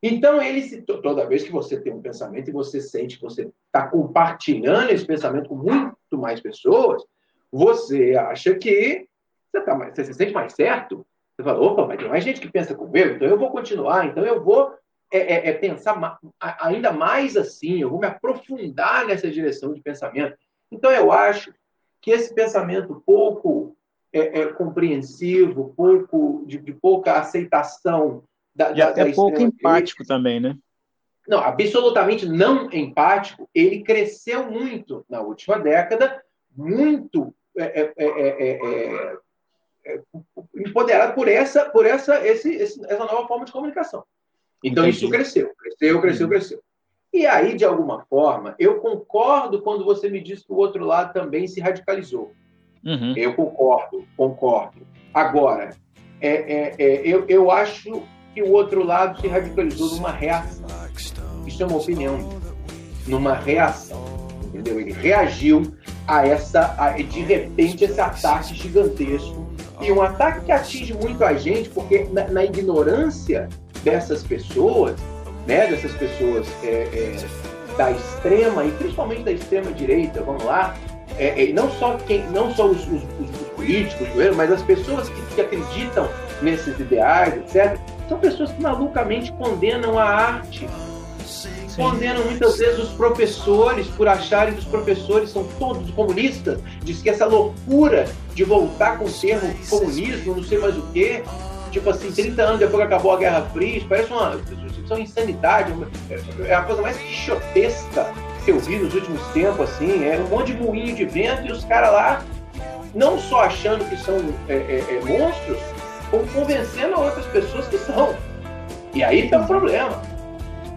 Speaker 2: Então, ele toda vez que você tem um pensamento e você sente que você está compartilhando esse pensamento com muito mais pessoas, você acha que você, tá mais, você se sente mais certo. Você fala, opa, mas tem mais gente que pensa como eu, então eu vou continuar, então eu vou é, é, é pensar ainda mais assim, eu vou me aprofundar nessa direção de pensamento. Então, eu acho que esse pensamento pouco é, é compreensivo, pouco de, de pouca aceitação
Speaker 1: da, e da, até da pouco empático também, né?
Speaker 2: Não, absolutamente não empático. Ele cresceu muito na última década muito é, é, empoderado por essa, por essa, esse, essa nova forma de comunicação. Então Entendi. isso cresceu, cresceu, cresceu, cresceu. E aí, de alguma forma, eu concordo quando você me diz que o outro lado também se radicalizou. Uhum. Eu concordo, concordo. Agora, é, é, é, eu, eu acho que o outro lado se radicalizou numa reação. Isso é uma opinião. Numa reação. Entendeu? Ele reagiu a essa, a, de repente, esse ataque gigantesco. E um ataque que atinge muito a gente, porque na, na ignorância dessas pessoas, né, dessas pessoas é, é, da extrema e principalmente da extrema direita, vamos lá, é, é não só quem, não só os, os, os políticos, mas as pessoas que, que, acreditam nesses ideais, etc., são pessoas que malucamente condenam a arte. Sim. Condenam muitas vezes os professores por acharem que os professores são todos comunistas, diz que essa loucura de voltar com o termo comunismo, não sei mais o quê, tipo assim, 30 anos depois que acabou a Guerra Fria, parece uma, uma insanidade, é a coisa mais quixotesca que eu vi nos últimos tempos, assim, é um monte de moinho de vento e os caras lá, não só achando que são é, é, é, monstros, convencendo outras pessoas que são. E aí tem um problema.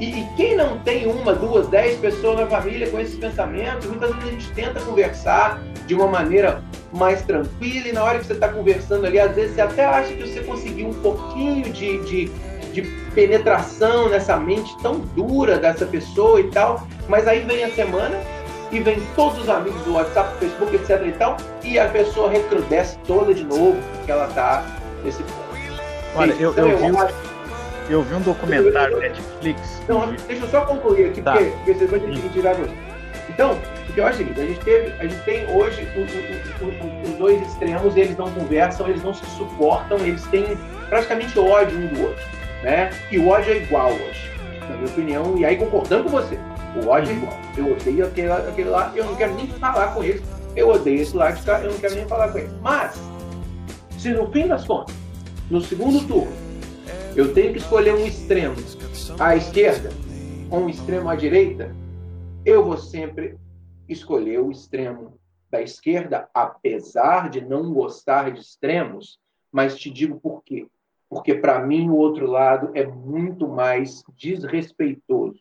Speaker 2: E, e, quem não tem uma, duas, dez pessoas na família com esses pensamentos, muitas vezes a gente tenta conversar de uma maneira mais tranquila e na hora que você está conversando ali, às vezes você até acha que você conseguiu um pouquinho de, de, de penetração nessa mente tão dura dessa pessoa e tal, mas aí vem a semana e vem todos os amigos do WhatsApp, do Facebook, etc e tal, e a pessoa recrudesce toda de novo, porque ela está nesse ponto.
Speaker 1: Olha, eu, então, eu, eu, vi, eu vi um documentário da Netflix.
Speaker 2: Não, deixa eu só concluir aqui, tá. porque, porque você vai ter que tirar você. Então, o que eu acho é o seguinte, a gente, teve, a gente tem hoje os, os, os dois extremos, eles não conversam, eles não se suportam, eles têm praticamente ódio um do outro. Né? E o ódio é igual hoje, na minha opinião, e aí concordando com você, o ódio é igual. Eu odeio aquele, aquele lá, eu não quero nem falar com eles, eu odeio esse lá, eu não quero nem falar com eles. Mas, se no fim das contas, no segundo turno, eu tenho que escolher um extremo à esquerda ou um extremo à direita, eu vou sempre escolher o extremo da esquerda, apesar de não gostar de extremos, mas te digo por quê. Porque para mim o outro lado é muito mais desrespeitoso,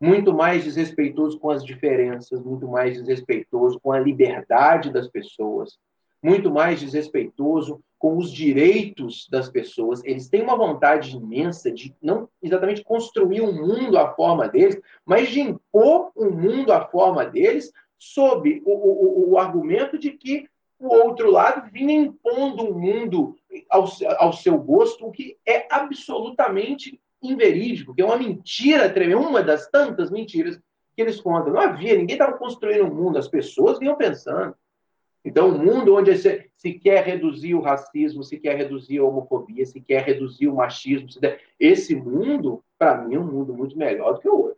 Speaker 2: muito mais desrespeitoso com as diferenças, muito mais desrespeitoso com a liberdade das pessoas, muito mais desrespeitoso com os direitos das pessoas. Eles têm uma vontade imensa de não exatamente construir um mundo à forma deles, mas de impor um mundo à forma deles, sob o, o, o argumento de que o outro lado vinha impondo um mundo ao, ao seu gosto, o que é absolutamente inverídico, que é uma mentira tremenda, uma das tantas mentiras que eles contam. Não havia, ninguém estava construindo um mundo, as pessoas vinham pensando. Então, um mundo onde se, se, quer reduzir o racismo, se quer reduzir a homofobia, se quer reduzir o machismo, esse mundo, para mim, é um mundo muito melhor do que o outro.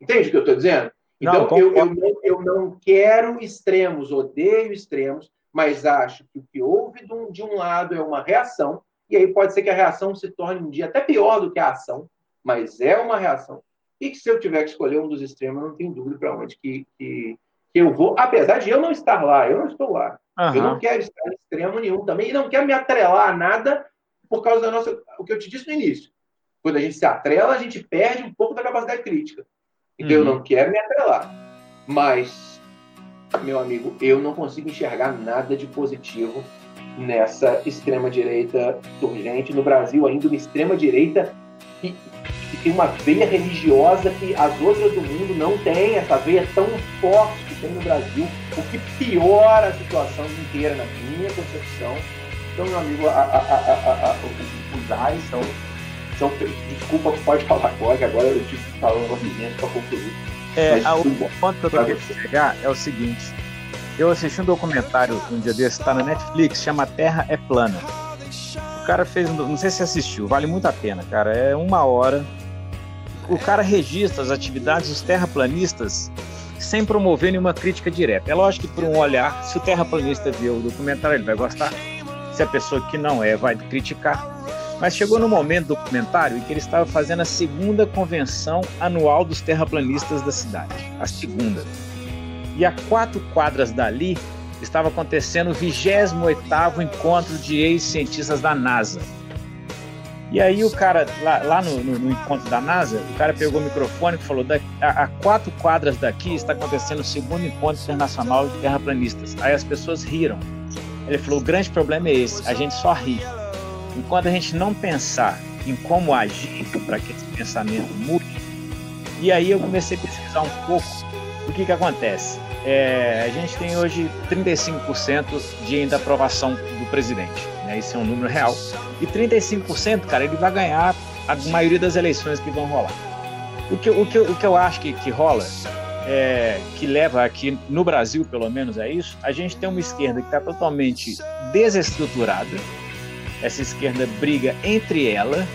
Speaker 2: Entende o que eu estou dizendo? Então, não, eu, eu, não, eu não quero extremos, odeio extremos, mas acho que o que houve de um, de um lado é uma reação, e aí pode ser que a reação se torne um dia até pior do que a ação, mas é uma reação. E que se eu tiver que escolher um dos extremos, eu não tenho dúvida para onde que, que, que, eu vou, apesar de eu não estar lá, eu não estou lá. Uhum. Eu não quero estar em extremo nenhum também, e não quero me atrelar a nada por causa da nossa. O que eu te disse no início. Quando a gente se atrela, a gente perde um pouco da capacidade crítica. Então uhum. eu não quero me atrelar. Mas, meu amigo, eu não consigo enxergar nada de positivo nessa extrema-direita urgente. No Brasil, ainda uma extrema-direita que, tem uma veia religiosa que as outras do mundo não têm, essa veia tão forte que tem no Brasil, o que piora a situação inteira, na minha concepção. Então, meu amigo, a, a, a, os ares são são, desculpa, pode falar agora, que agora eu tive que falar um movimento para concluir.
Speaker 1: É, a, o ponto que eu tô querendo chegar é o seguinte. Eu assisti um documentário um dia desse, está na Netflix, chama Terra é Plana. O cara fez, não sei se assistiu, vale muito a pena, cara. É uma hora. O cara registra as atividades dos terraplanistas sem promover nenhuma crítica direta. É lógico que por um olhar, se o terraplanista vê o documentário, ele vai gostar. Se a pessoa que não é vai criticar. Mas chegou no momento do documentário em que ele estava fazendo a segunda convenção anual dos terraplanistas da cidade. A segunda. E a quatro quadras dali estava acontecendo o 28º encontro de ex-cientistas da NASA. E aí o cara, lá, lá no, no, no, encontro da NASA, o cara pegou o microfone e falou, a, a, quatro quadras daqui está acontecendo o segundo encontro internacional de terraplanistas. Aí as pessoas riram. Ele falou, o grande problema é esse, a gente só ri. Enquanto a gente não pensar em como agir para que esse pensamento mude, e aí eu comecei a pesquisar um pouco o que que acontece. É, a gente tem hoje 35% de ainda aprovação do presidente. Né? Isso é um número real. E 35%, cara, ele vai ganhar a maioria das eleições que vão rolar. O que, o que, o que eu acho que, que rola, é, que leva aqui no Brasil, pelo menos, é isso. A gente tem uma esquerda que está totalmente desestruturada. Essa esquerda briga entre ela.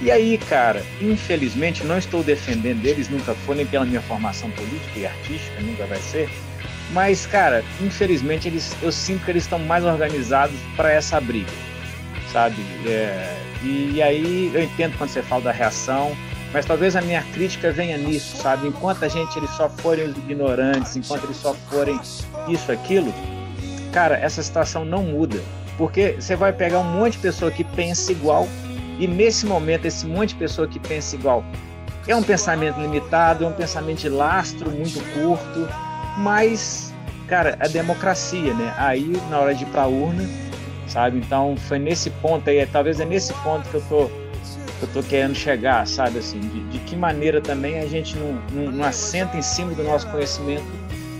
Speaker 1: E aí, cara, infelizmente, não estou defendendo eles, nunca foi, nem pela minha formação política e artística, nunca vai ser. Mas, cara, infelizmente, eles, eu sinto que eles estão mais organizados para essa briga sabe? É, e, e, aí eu entendo quando você fala da reação, mas talvez a minha crítica venha nisso, sabe? Enquanto a gente eles só forem ignorantes, enquanto eles só forem isso, aquilo, cara, essa situação não muda. Porque você vai pegar um monte de pessoa que pensa igual, e nesse momento, esse monte de pessoa que pensa igual é um pensamento limitado, é um pensamento de lastro muito curto, mas, cara, a democracia, né? Aí, na hora de ir para a urna, sabe? Então foi nesse ponto aí, talvez é nesse ponto que eu tô, que eu tô querendo chegar, sabe? Assim, de, de que maneira também a gente não, não, não, assenta em cima do nosso conhecimento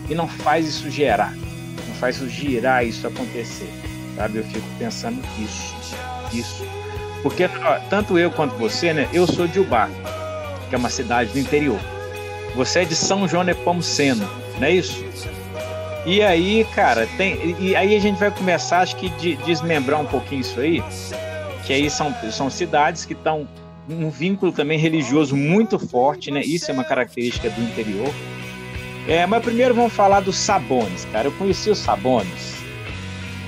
Speaker 1: e não faz isso gerar, não faz isso girar, isso acontecer, sabe? Eu fico pensando isso, isso. Porque tanto eu quanto você, né? Eu sou de Ubá, que é uma cidade do interior. Você é de São João Nepomuceno, não é isso? E aí, cara, tem. E aí a gente vai começar, acho que, de desmembrar um pouquinho isso aí. Que aí são, são cidades que estão um vínculo também religioso muito forte, né? Isso é uma característica do interior. É, mas primeiro vamos falar dos Sabones, cara. Eu conheci os Sabones.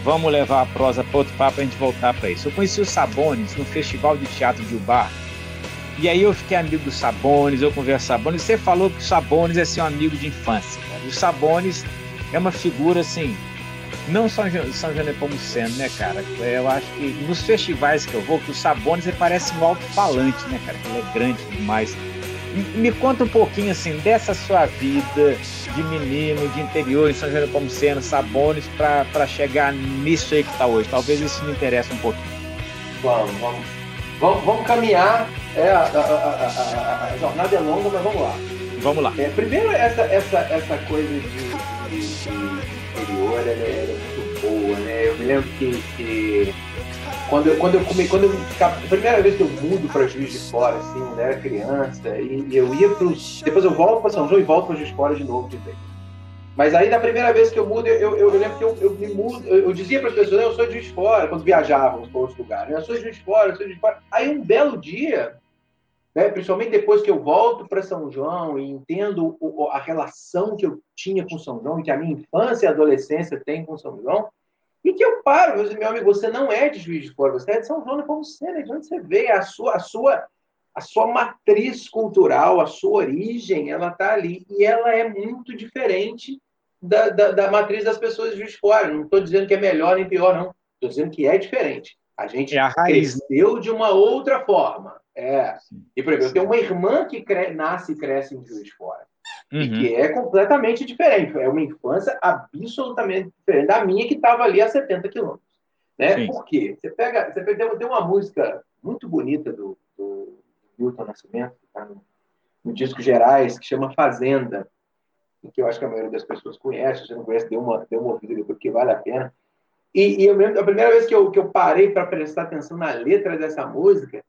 Speaker 1: Vamos levar a prosa para outro papo para a gente voltar para isso. Eu conheci os Sabones no Festival de Teatro de Ubar. E aí eu fiquei amigo dos Sabones, eu converso com Sabones. Você falou que o Sabones é seu amigo de infância. Cara. Os Sabones é uma figura assim, não São, São Nepomuceno, né, cara? Eu acho que nos festivais que eu vou, que o Sabones parece um alto-falante, né, cara? Ele é grande demais. Me conta um pouquinho, assim, dessa sua vida de menino, de interior, em São João Nepomuceno, Sabones, para chegar nisso aí que está hoje. Talvez isso me interesse um pouquinho.
Speaker 2: Vamos, vamos. Vamos, vamos caminhar. É, a, a, a, a, jornada é longa, mas vamos lá.
Speaker 1: Vamos lá.
Speaker 2: É, primeiro, essa, essa, essa coisa de interior ela, é, ela é muito boa, né? Eu me lembro que, que quando eu, quando eu comi, quando eu, a primeira vez que eu mudo para Juiz de Fora, assim, quando eu era criança, e, e eu ia para depois eu volto para São João e volto para Juiz de Fora de novo de vez. Mas aí, na primeira vez que eu mudo, eu, eu, eu lembro que eu, eu me mudo, eu, eu dizia para as pessoas, eu sou de Juiz de Fora, quando viajávamos para outros lugares, eu sou de Juiz de Fora, eu sou de Juiz de Fora. Aí, um belo dia, né? principalmente depois que eu volto para São João e entendo o, a relação que eu tinha com São João e que a minha infância e adolescência tem com São João, e que eu paro, meu amigo, você não é de Juiz de Fora, você é de São João, é como você, né? de onde você veio, a sua, a sua, a sua matriz cultural, a sua origem, ela está ali, e ela é muito diferente da, da, da, matriz das pessoas de Juiz de Fora. Não estou dizendo que é melhor nem pior, não. Estou dizendo que é diferente. A gente é a cresceu de uma outra forma. É. E, por exemplo, eu tenho uma irmã que cre... nasce e cresce em Juiz de Fora. Uhum. E que é completamente diferente. É uma infância absolutamente diferente da minha, que estava ali a 70 quilômetros. Né? Por quê? Você pega, você pega, tem uma música muito bonita do, do Milton Nascimento, que está no, no, disco Gerais, que chama Fazenda, que eu acho que a maioria das pessoas conhece. Se não conhece, dê uma, dê uma ouvida porque vale a pena. E, e eu lembro, a primeira vez que eu, que eu parei para prestar atenção na letra dessa música,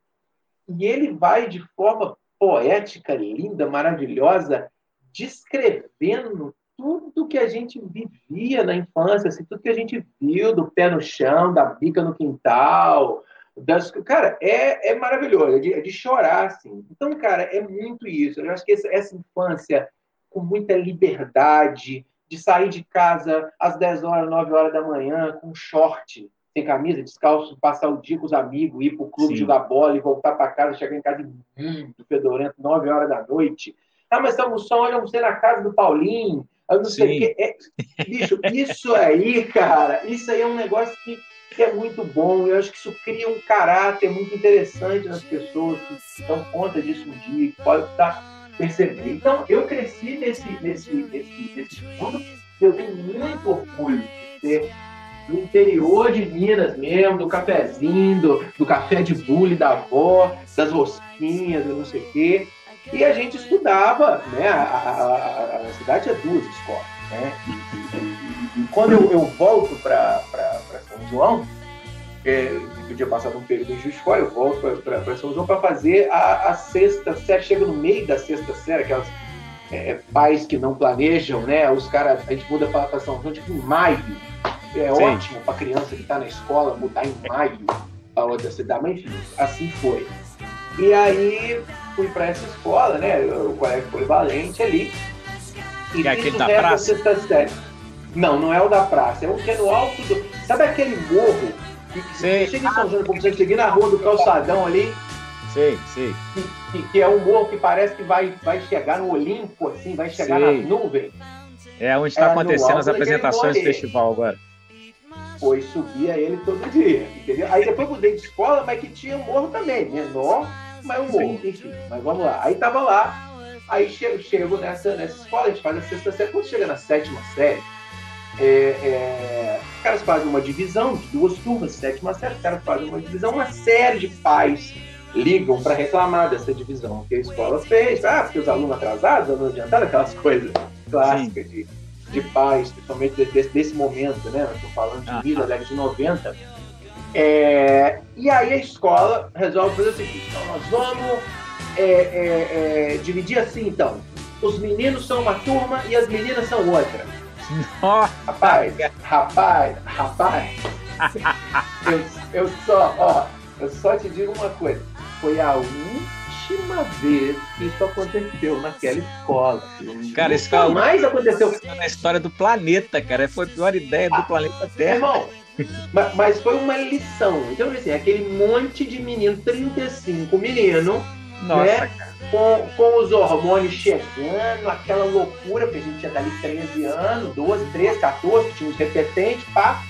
Speaker 2: e ele vai de forma poética, linda, maravilhosa, descrevendo tudo que a gente vivia na infância, assim, tudo que a gente viu do pé no chão, da bica no quintal. Das... Cara, é, é maravilhoso, é de, é de chorar, assim. Então, cara, é muito isso. Eu acho que essa, essa infância com muita liberdade, de sair de casa às 10 horas, 9 horas da manhã, com short, sem camisa, descalço, passar o dia com os amigos, ir para o clube Sim. jogar bola e voltar para casa, chegar em casa muito fedorento, 9 horas da noite. Ah, mas estamos só, olha, você na casa do Paulinho, Eu não sei o que. É, bicho, isso aí, cara, isso aí é um negócio que, que é muito bom. Eu acho que isso cria um caráter muito interessante nas pessoas que dão conta disso um dia, que podem estar percebendo. Então, eu cresci nesse, nesse, nesse, nesse mundo. Eu tenho muito orgulho de ser do interior de Minas mesmo, do cafezinho, do, do café de bule da avó, das rosquinhas, do não sei o quê. E a gente estudava, né? A, a, a cidade tinha duas escolas, né? E, e, e quando eu, eu volto para São João, é, eu tinha passado um período em Juiz de Fora, eu volto para São João para fazer a, a, sexta série, chega no meio da sexta série, aquelas é, pais que não planejam, né? Os caras, a gente muda para São João tipo em maio, é Sim. ótimo para criança que está na escola mudar em maio para outra cidade, mas enfim, assim foi. E aí fui para essa escola, né? O colégio polivalente ali.
Speaker 1: E é aquele da praça?
Speaker 2: Não, não é o da praça, é o que é no alto do. Sabe aquele morro? Que, que você chega em São João, como você chega na rua do calçadão ali.
Speaker 1: Sei, sei.
Speaker 2: Que, que, é um morro que parece que vai, vai chegar no Olimpo, assim, vai chegar sei. nas nuvens.
Speaker 1: É onde está é, acontecendo as apresentações do festival agora
Speaker 2: foi subia ele todo dia, entendeu? Aí depois mudei de escola, mas que tinha um morro também, menor, mas um morro, Sim. enfim. Mas vamos lá. Aí tava lá, aí chego, chego nessa, nessa escola, a gente faz a sexta série. Quando chega na sétima série, é, é, os caras fazem uma divisão de duas turmas, sétima série, os caras fazem uma divisão, uma série de pais ligam para reclamar dessa divisão que a escola fez. Ah, porque os alunos atrasados, alunos adiantados, aquelas coisas clássicas Sim. de de pais, principalmente desse, desse momento, né? Estou falando de ah, vida, década de 90. É, e aí a escola resolve fazer o seguinte: então nós vamos é, é, é, dividir assim, então. Os meninos são uma turma e as meninas são outra.
Speaker 1: Nossa.
Speaker 2: Rapaz, rapaz, rapaz. eu, eu só, ó, eu só te digo uma coisa. Foi a última vez que isso aconteceu naquela escola.
Speaker 1: Cara,
Speaker 2: isso Nunca mais aconteceu.
Speaker 1: Na história do planeta, cara. Foi a pior ideia do ah, planeta Terra.
Speaker 2: Irmão, mas, foi uma lição. Então, assim, aquele monte de menino, 35 menino, Nossa, né? Com, com os hormônios chegando, aquela loucura, porque a gente tinha dali 13 anos, 12, 13, 14, tinha uns repetentes, pá.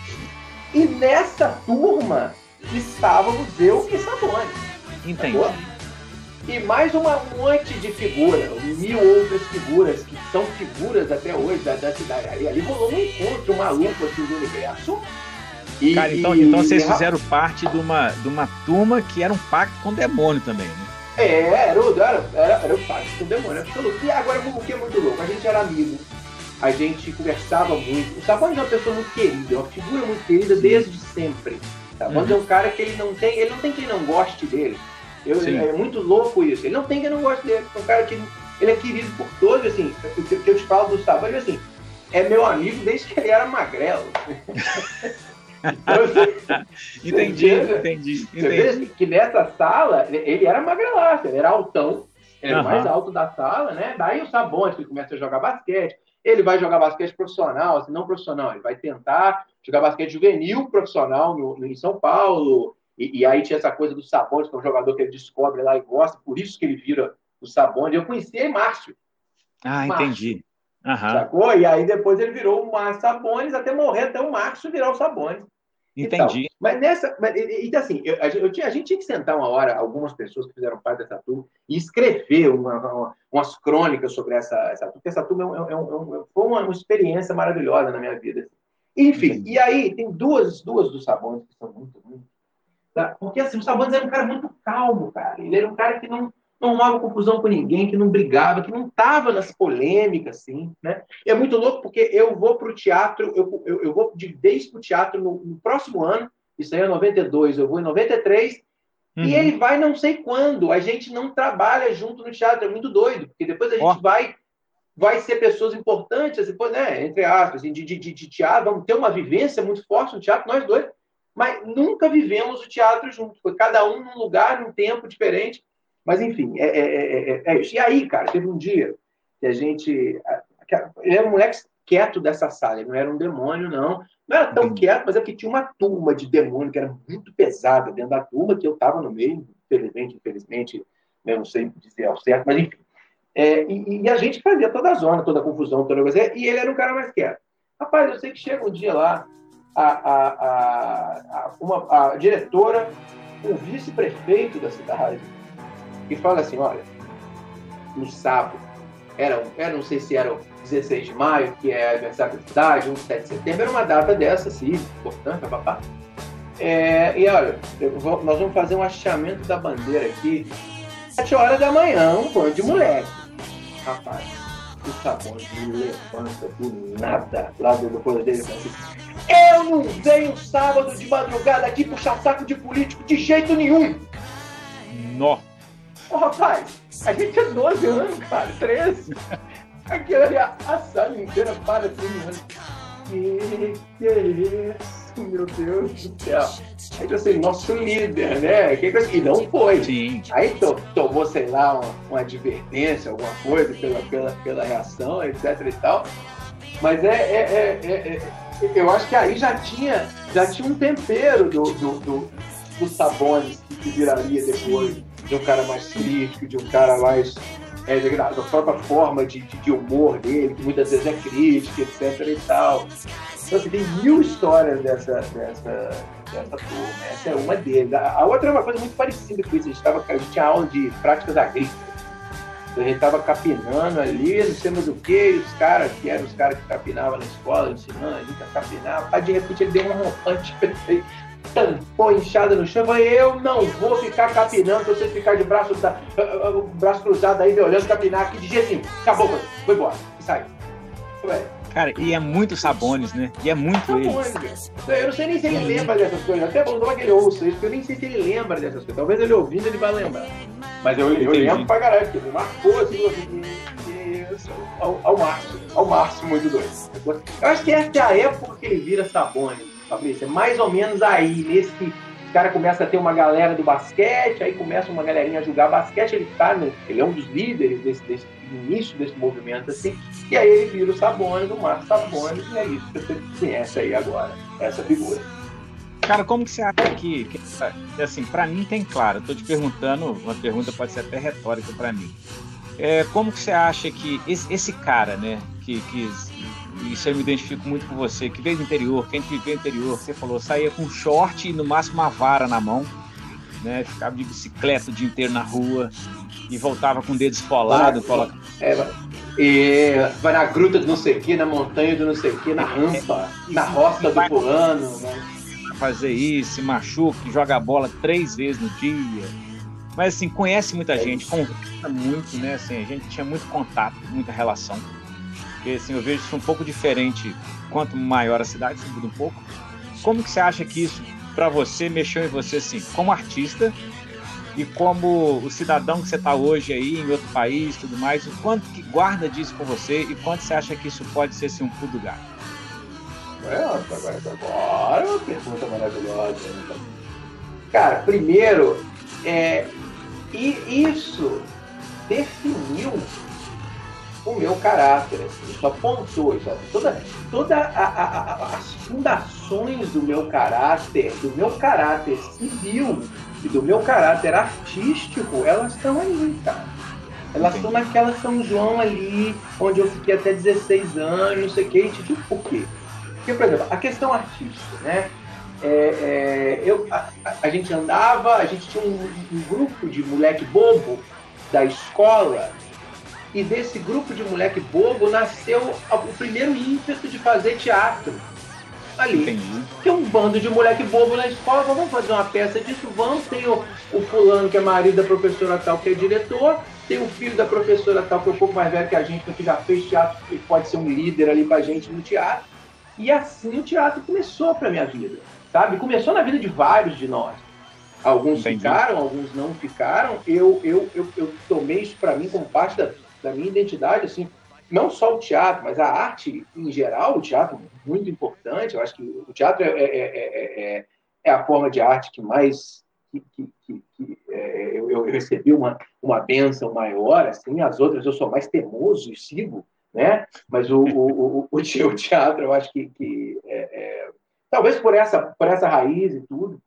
Speaker 2: E nessa turma estávamos eu e Sabone.
Speaker 1: Entendi. Sacou?
Speaker 2: E mais uma monte de figuras, mil outras figuras, que são figuras até hoje da, da cidade. Ali, ali rolou um encontro maluco assim, do universo.
Speaker 1: E, Cara, então, e, então vocês fizeram parte de uma, de uma turma que era um pacto com o demônio também, né?
Speaker 2: É, era, era, era, era um pacto com o demônio, absoluto. E agora o que é muito louco? A gente era amigo, a gente conversava muito. O Sabanes é uma pessoa muito querida, é uma figura muito querida desde sempre. Sabanes uhum. é um cara que ele não tem, ele não tem quem não goste dele. Eu, é muito louco isso. Ele não tem quem não goste dele. É um cara que ele é querido por todos, assim. O que eu te falo do Saban, assim, é meu amigo desde que ele era magrelo.
Speaker 1: entendi, entendi,
Speaker 2: Você vê que nessa sala, ele era magrelaço, ele era altão, era uhum. mais alto da sala, né? Daí o Sabões, que começa a jogar basquete, ele vai jogar basquete profissional, assim, não profissional, ele vai tentar jogar basquete juvenil profissional no, no em São Paulo, e, e, aí tinha essa coisa do Sabones, que é um jogador que ele descobre lá e gosta, por isso que ele vira o Sabones. Eu conheci Márcio.
Speaker 1: Ah, Márcio, entendi.
Speaker 2: Uhum. Sacou? E aí depois ele virou o Márcio Sabones, até morrer, até o Márcio virar o Sabones.
Speaker 1: Entendi.
Speaker 2: Então, mas nessa. Mas, então, assim, eu, eu tinha, a gente tinha que sentar uma hora, algumas pessoas que fizeram parte dessa turma, e escrever uma, uma, umas crônicas sobre essa, essa turma, porque essa turma é, é, um, é foi uma, uma, experiência maravilhosa na minha vida. Enfim, Entendi. e aí tem duas, duas dos sabões que são muito, muito Tá? Porque assim, o Sabanes era um cara muito calmo, cara. Ele era um cara que não, não arrumava confusão com ninguém, que não brigava, que não estava nas polêmicas, assim, né? E é muito louco porque eu vou para o teatro, eu, eu, eu, vou de vez para o teatro no, no, próximo ano, isso aí é 92, eu vou em 93, uhum. e ele vai não sei quando. A gente não trabalha junto no teatro, é muito doido, porque depois a gente oh. vai vai ser pessoas importantes, depois, né, entre aspas, assim, de, de, de teatro, vamos ter uma vivência muito forte no teatro, nós dois, mas nunca vivemos o teatro junto. Foi cada um num lugar, num tempo diferente. Mas, enfim, é, é, é, é isso. E aí, cara, teve um dia que a gente. Ele era um moleque quieto dessa sala, ele não era um demônio, não. Não era tão uhum. quieto, mas é que tinha uma turma de demônio que era muito pesada dentro da turma, que eu estava no meio, infelizmente, infelizmente, eu não sei dizer ao certo, mas enfim. É, e, e, a gente fazia toda a zona, toda a confusão, toda a coisa. E ele era o cara mais quieto. Rapaz, eu sei que chega um dia lá, a, a, a, uma, a diretora, o vice-prefeito da cidade, e fala assim: olha, no sábado, era, era, não sei se era o 16 de maio, que é aniversário da cidade, 1 de 7 de setembro, era uma data dessa, sim, importante, papá. É, e olha, vou, nós vamos fazer um hasteamento da bandeira aqui, 7 horas da manhã, um bando de moleque. Rapaz, o me levanta do nada lá do depois dele assim, eu não venho sábado de madrugada aqui puxar saco de político de jeito nenhum.
Speaker 1: Nó.
Speaker 2: Ô, rapaz, a gente é 12 anos, cara, 13. Aquilo ali, a, a sala inteira para assim, mano. Que que é isso, meu Deus do céu. Aí eu assim, nosso líder, né? E não foi.
Speaker 1: Sim.
Speaker 2: Aí to, tomou, sei lá, uma, uma, advertência, alguma coisa pela, pela, pela reação, etc e tal. Mas é, é, é, é, eu acho que aí já tinha, já tinha um tempero do, do, do, do Sabones que viraria depois de um cara mais crítico, de um cara mais é, da própria forma de, de, humor dele, que muitas vezes é crítica, etc e tal. Então, assim, tem mil histórias dessa, dessa, dessa turma. Essa é uma deles. A, a outra é uma coisa muito parecida com isso. A gente, tava, a gente tinha aula de práticas agrícolas. Então, a gente estava capinando ali, não sei mais o que, os caras, que eram os caras que capinavam na escola, ensinando a gente a capinar, de repente ele deu um rompante tampou inchada no chão. Eu não vou ficar capinando pra você ficar de braço, da, braço cruzado aí, me olhando capinar aqui de jeito nenhum. Acabou, mano. Foi embora. Sai.
Speaker 1: Cara, e é muito Sabones, né? E é muito
Speaker 2: Sabones, ele. Eu não sei nem se ele é lembra dessas coisas. Até bom que ele ouça isso, porque eu nem sei se ele lembra dessas coisas. Talvez ele ouvindo ele vai lembrar. Mas eu, eu lembro pra caralho, porque ele marcou assim, assim ao, ao máximo. Ao máximo, muito doido. Eu acho que essa é a época que ele vira Sabones Fabrício? É mais ou menos aí, nesse que o cara começa a ter uma galera do basquete, aí começa uma galerinha a jogar basquete, ele tá, né? ele é um dos líderes desse, desse início desse movimento, assim, e aí ele vira o Sabones, o Marcos Sabones, e é isso que você conhece aí agora, essa figura.
Speaker 1: Cara, como que você acha que, que assim, para mim tem claro, eu tô te perguntando, uma pergunta pode ser até retórica para mim. É, como que você acha que esse, esse cara, né, que, que isso eu me identifico muito com você, que veio do interior, quem viveu interior, você falou, saía com short e no máximo uma vara na mão, né? Ficava de bicicleta o dia inteiro na rua e voltava com o dedo esfolado. Coloca...
Speaker 2: É, e vai na gruta do não sei o que, na montanha do não sei o que, na rampa, é, na roça do fulano, né?
Speaker 1: Fazer isso, se machuca, joga bola três vezes no dia. Mas assim, conhece muita é gente, conversa muito, né? Assim, a gente tinha muito contato, muita relação. Porque assim, eu vejo isso um pouco diferente. Quanto maior a cidade, se muda um pouco. Como que você acha que isso, para você, mexeu em você, assim, como artista e como o cidadão que você está hoje aí em outro país tudo mais, o quanto que guarda disso com você e quanto você acha que isso pode ser assim, um pulo do gato?
Speaker 2: É, agora, agora uma pergunta maravilhosa. Né? Cara, primeiro, é, isso definiu o meu caráter. Assim, isso apontou, isso, toda, toda a, a, a, as fundações do meu caráter, do meu caráter civil e do meu caráter artístico, elas estão ali, cara. Elas estão naquela São João ali, onde eu fiquei até 16 anos, não sei o que, te digo por quê. Porque, por exemplo, a questão artística, né? É, é, eu, a, a, gente andava, a gente tinha um, um grupo de moleque bobo da escola e desse grupo de moleque bobo nasceu o primeiro ímpeto de fazer teatro. Ali. Entendi. Que é um bando de moleque bobo na escola, vamos fazer uma peça disso, vamos. Tem o, o fulano que é marido da professora tal, que é diretor, tem o filho da professora tal, que é um pouco mais velho que a gente, que já fez teatro e pode ser um líder ali pra gente no teatro. E assim o teatro começou pra minha vida, sabe? Começou na vida de vários de nós. Alguns Entendi. ficaram, alguns não ficaram. Eu, eu, eu, eu tomei isso para mim como parte da da minha identidade, assim, não só o teatro, mas a arte em geral, o teatro é muito importante. Eu acho que o teatro é, é, é, é a forma de arte que mais que, que, que, que eu, eu, recebi uma, uma benção maior, assim, as outras eu sou mais temoso e sigo, né? Mas o, o, o, o teatro, eu acho que, que talvez por essa, por essa raiz e tudo,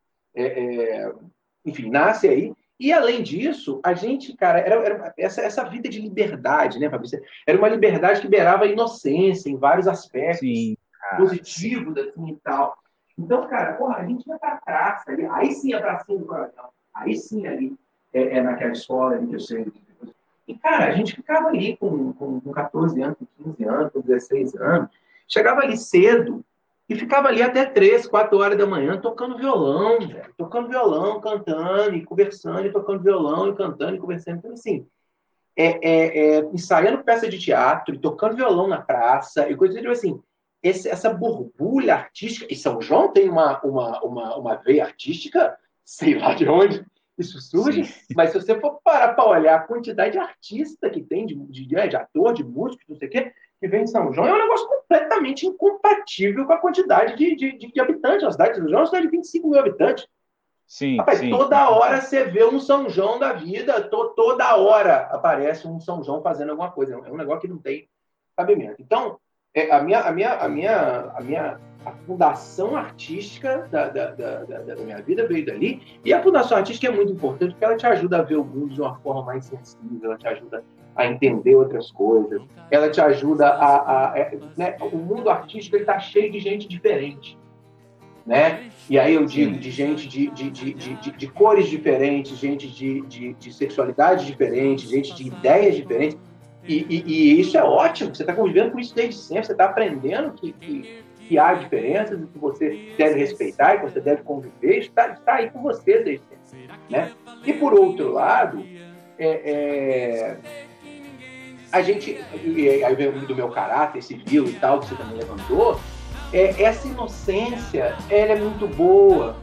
Speaker 2: enfim, nasce aí. E além disso, a gente, cara, era, era essa, essa vida de liberdade, né, Fabrício? Era uma liberdade que beirava a inocência em vários aspectos sim, positivos assim, e tal. Então, cara, porra, a gente ia pra praça ali, aí sim a pracinha do coração, aí sim ali, é, é naquela escola ali que eu sei. E, cara, a gente ficava ali com, com, com 14 anos, com 15 anos, com 16 anos, chegava ali cedo, e ficava ali até três, quatro horas da manhã tocando violão, velho. Tocando violão, cantando e conversando, e tocando violão e cantando e conversando. Então, assim, é, é, é, ensaiando peça de teatro, e tocando violão na praça, e coisa tipo assim. Esse, essa borbulha artística. E São João tem uma, uma, uma, uma veia artística, sei lá de onde isso surge, Sim. mas se você for parar para olhar a quantidade de artista que tem, de, de, de ator, de músico, não sei o quê, que vem de São João, é um negócio completamente incompatível com a quantidade de, de, de habitantes. A cidade de São João é uma cidade de 25 mil habitantes.
Speaker 1: Sim,
Speaker 2: Rapaz,
Speaker 1: sim.
Speaker 2: toda hora você vê um São João da vida, to, toda hora aparece um São João fazendo alguma coisa. É um negócio que não tem cabimento. Então, é, a, minha, a, minha, a, minha, a minha a fundação artística da, da, da, da, minha vida veio dali. E a fundação artística é muito importante porque ela te ajuda a ver o mundo de uma forma mais sensível, ela te ajuda a entender outras coisas, ela te ajuda a. a, a é, né? O mundo artístico está cheio de gente diferente. Né? E aí eu digo de gente de, de, de, de, de cores diferentes, gente de, de, de sexualidade diferente, gente de ideias diferentes. E, e, e isso é ótimo, você está convivendo com isso desde sempre, você está aprendendo que, que, que, há diferenças, que você deve respeitar, que você deve conviver, está, está aí com você desde sempre. Né? E por outro lado, é, é a gente, aí vem do meu caráter civil e tal, que você também levantou, é, essa inocência, ela é muito boa.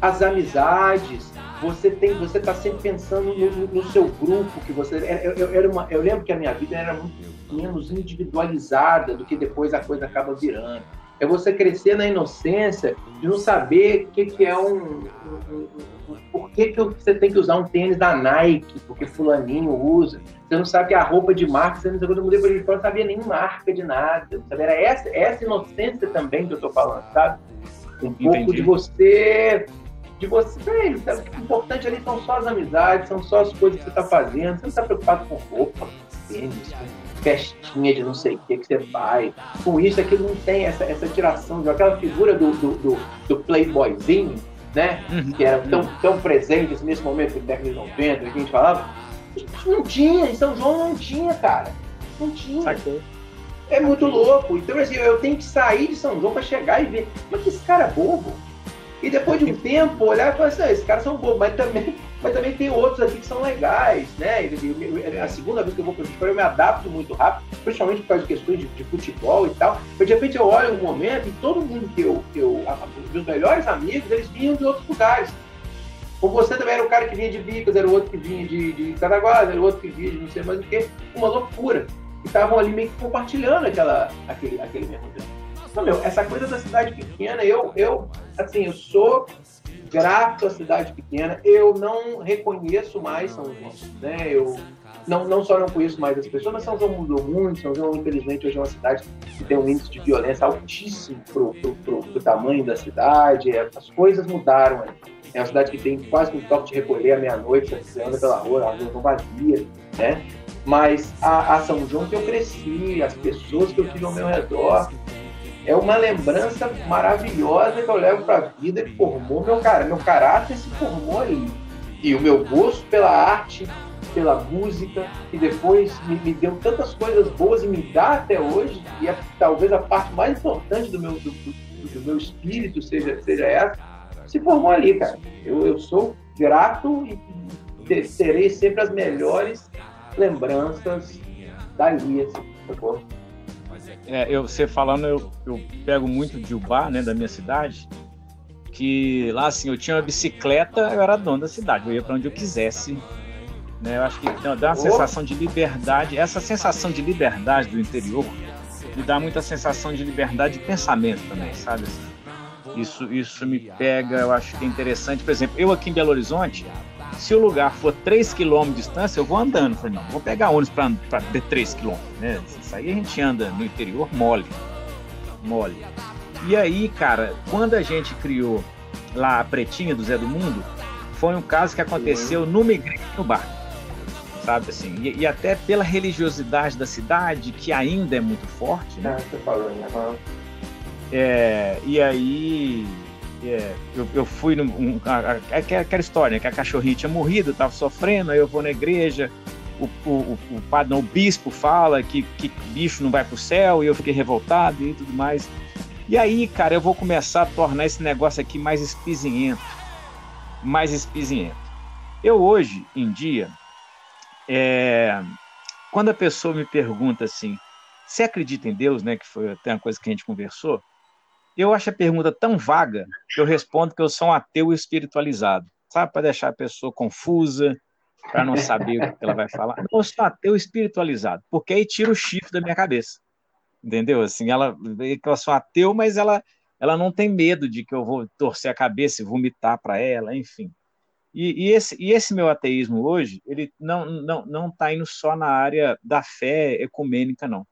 Speaker 2: As amizades, você tem, você está sempre pensando no, no, seu grupo, que você, eu, eu, era uma, eu lembro que a minha vida era muito menos individualizada do que depois a coisa acaba virando. É você crescer na inocência de não saber o que, que é um, um, um, Por que, que você tem que usar um tênis da Nike, porque fulaninho usa. Você não sabe que a roupa de marca, você não sabe, quando eu mudei para fora, não sabia nem marca de nada. Sabe? Era essa, essa inocência também que eu estou falando, sabe? Um Entendi. pouco de você de você, velho, o importante ali são só as amizades, são só as coisas que você está fazendo, você não está preocupado com roupa, com tênis, com festinha de não sei o que que você vai. Com isso, aquilo não tem essa, essa tiração de aquela figura do, do, do, do playboyzinho, né? Uhum. Que era tão, tão presente nesse momento da década de 90, que a gente falava. Não tinha, em São João não tinha, cara. Não tinha. Saquei. É muito louco. Então, assim, eu tenho que sair de São João para chegar e ver. Mas que esse cara é bobo. E depois de um tempo, olhar e falar assim, esses caras são bobos, mas também, mas também tem outros aqui que são legais, né? A segunda vez que eu vou para o futebol, eu me adapto muito rápido, principalmente por causa de questões de, de futebol e tal. Mas de repente eu olho um momento e todo mundo que eu, que eu. Meus melhores amigos, eles vinham de outros lugares. Como você também era o cara que vinha de Bicas, era o outro que vinha de, de era o outro que vinha de não sei mais o que, uma loucura. E estavam ali meio que compartilhando aquela, aquele, aquele mesmo tempo. Então, meu, essa coisa da cidade pequena, eu, eu, assim, eu sou grato à cidade pequena. Eu não reconheço mais São João, né? Eu não, não só não conheço mais as pessoas, mas São João mudou muito. São João, infelizmente, hoje é uma cidade que tem um índice de violência altíssimo pro, pro, pro, pro tamanho da cidade. É, as coisas mudaram. É uma cidade que tem quase um toque de recolher à meia-noite, você anda pela rua, as ruas estão vazias, né? Mas a, a São João que eu cresci, as pessoas que eu tive ao meu redor, é uma lembrança maravilhosa que eu levo para a vida que formou meu cara, meu caráter se formou ali e o meu gosto pela arte, pela música que depois me, me deu tantas coisas boas e me dá até hoje e é, talvez a parte mais importante do meu do, do, do, meu espírito seja seja essa se formou ali, cara. Eu, eu sou grato e terei sempre as melhores lembranças dali, assim, tá
Speaker 1: é, eu, você falando, eu, eu pego muito de Ubá, né, da minha cidade, que lá assim, eu tinha uma bicicleta, eu era dono da cidade, eu ia para onde eu quisesse. Né? Eu acho que dá uma oh. sensação de liberdade, essa sensação de liberdade do interior me dá muita sensação de liberdade de pensamento também, sabe? Isso, isso me pega, eu acho que é interessante. Por exemplo, eu aqui em Belo Horizonte, se o lugar for 3 km de distância, eu vou andando. Falei, não, vou pegar ônibus para ter 3 km. Né? Isso aí a gente anda no interior mole. Mole. E aí, cara, quando a gente criou lá a Pretinha do Zé do Mundo, foi um caso que aconteceu numa igreja no bar. Sabe assim? E, e, até pela religiosidade da cidade, que ainda é muito forte, né?
Speaker 2: É, falou, né?
Speaker 1: É, e aí é, eu, eu fui no. Um, aquela história, né, que a cachorrinha tinha morrido, estava sofrendo, aí eu vou na igreja, o, o, o padre, não, o bispo fala que, que bicho não vai para o céu, e eu fiquei revoltado e tudo mais. E aí, cara, eu vou começar a tornar esse negócio aqui mais espizinhento. Mais espizinhento. Eu hoje em dia, é, quando a pessoa me pergunta assim, você acredita em Deus, né? Que foi até uma coisa que a gente conversou. Eu acho a pergunta tão vaga que eu respondo que eu sou um ateu espiritualizado, sabe? Para deixar a pessoa confusa, para não saber o que ela vai falar. Eu sou ateu espiritualizado, porque aí tira o chifre da minha cabeça. Entendeu? Assim, ela, eu sou ateu, mas ela, ela não tem medo de que eu vou torcer a cabeça e vomitar para ela, enfim. E, e, esse, e esse meu ateísmo hoje, ele não não não está indo só na área da fé ecumênica, não.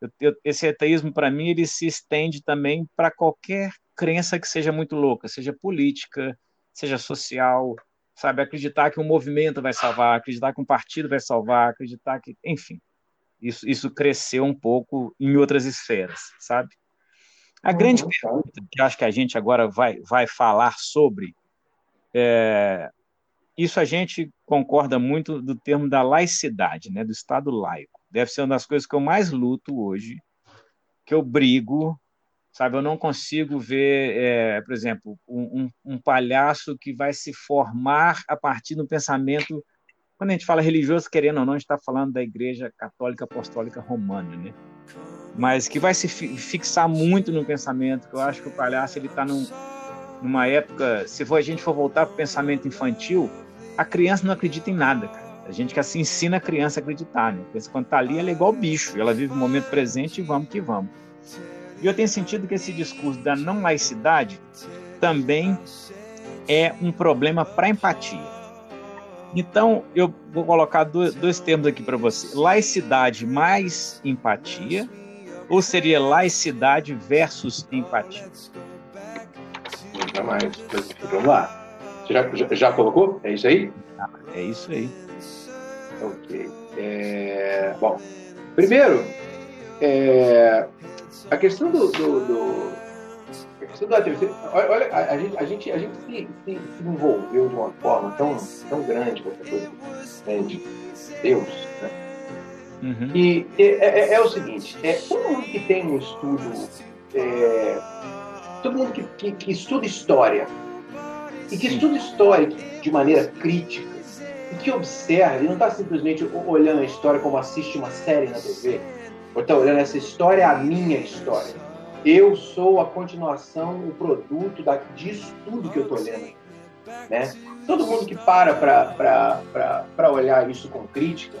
Speaker 1: Eu, eu, esse ateísmo, para mim, ele se estende também para qualquer crença que seja muito louca, seja política, seja social, sabe? Acreditar que um movimento vai salvar, acreditar que um partido vai salvar, acreditar que. Enfim, isso, isso cresceu um pouco em outras esferas, sabe? A grande uhum. pergunta que acho que a gente agora vai, vai falar sobre é, isso a gente concorda muito do termo da laicidade, né, do Estado laico. Deve ser uma das coisas que eu mais luto hoje, que eu brigo, sabe? Eu não consigo ver, é, por exemplo, um, um, um, palhaço que vai se formar a partir do pensamento. Quando a gente fala religioso, querendo ou não, a gente está falando da Igreja Católica Apostólica Romana, né? Mas que vai se fixar muito no pensamento, que eu acho que o palhaço ele está num, numa época, se for, a gente for voltar para o pensamento infantil, a criança não acredita em nada, cara. A gente que assim ensina a criança a acreditar, né? Quando está ali, ela é igual bicho, ela vive o momento presente e vamos que vamos. E eu tenho sentido que esse discurso da não laicidade também é um problema para empatia. Então, eu vou colocar dois, dois termos aqui para você: laicidade mais empatia, ou seria laicidade versus empatia?
Speaker 2: mais. Vamos lá. Já, já, já, colocou? É isso aí?
Speaker 1: é isso aí.
Speaker 2: Ok. É, bom, primeiro, é, a questão do, do, do a questão da olha, a, a, gente, a gente, a gente se, se, se, envolveu de uma forma tão, tão grande com essa coisa né, de Deus, né? Uhum. E é, é, é, o seguinte, é, todo mundo que tem um estudo é, todo mundo que, que, que estuda história e que estuda história de maneira crítica e que observa, e não está simplesmente olhando a história como assiste uma série na TV, ou está olhando essa história, é a minha história. Eu sou a continuação, o produto da, disso tudo que eu estou lendo. Né? Todo mundo que para para olhar isso com crítica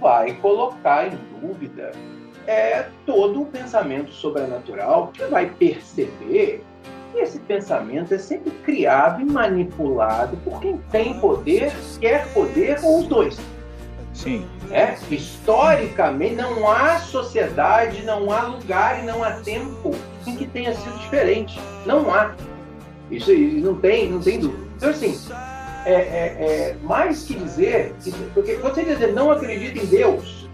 Speaker 2: vai colocar em dúvida é todo o pensamento sobrenatural que vai perceber que esse pensamento é sempre criado e manipulado por quem tem poder, quer poder ou os dois.
Speaker 1: Sim.
Speaker 2: É? Historicamente, não há sociedade, não há lugar e não há tempo em que tenha sido diferente. Não há. Isso não tem, não tem dúvida. Então, assim, é, é, é mais que dizer, porque quando você dizer não acredita em Deus,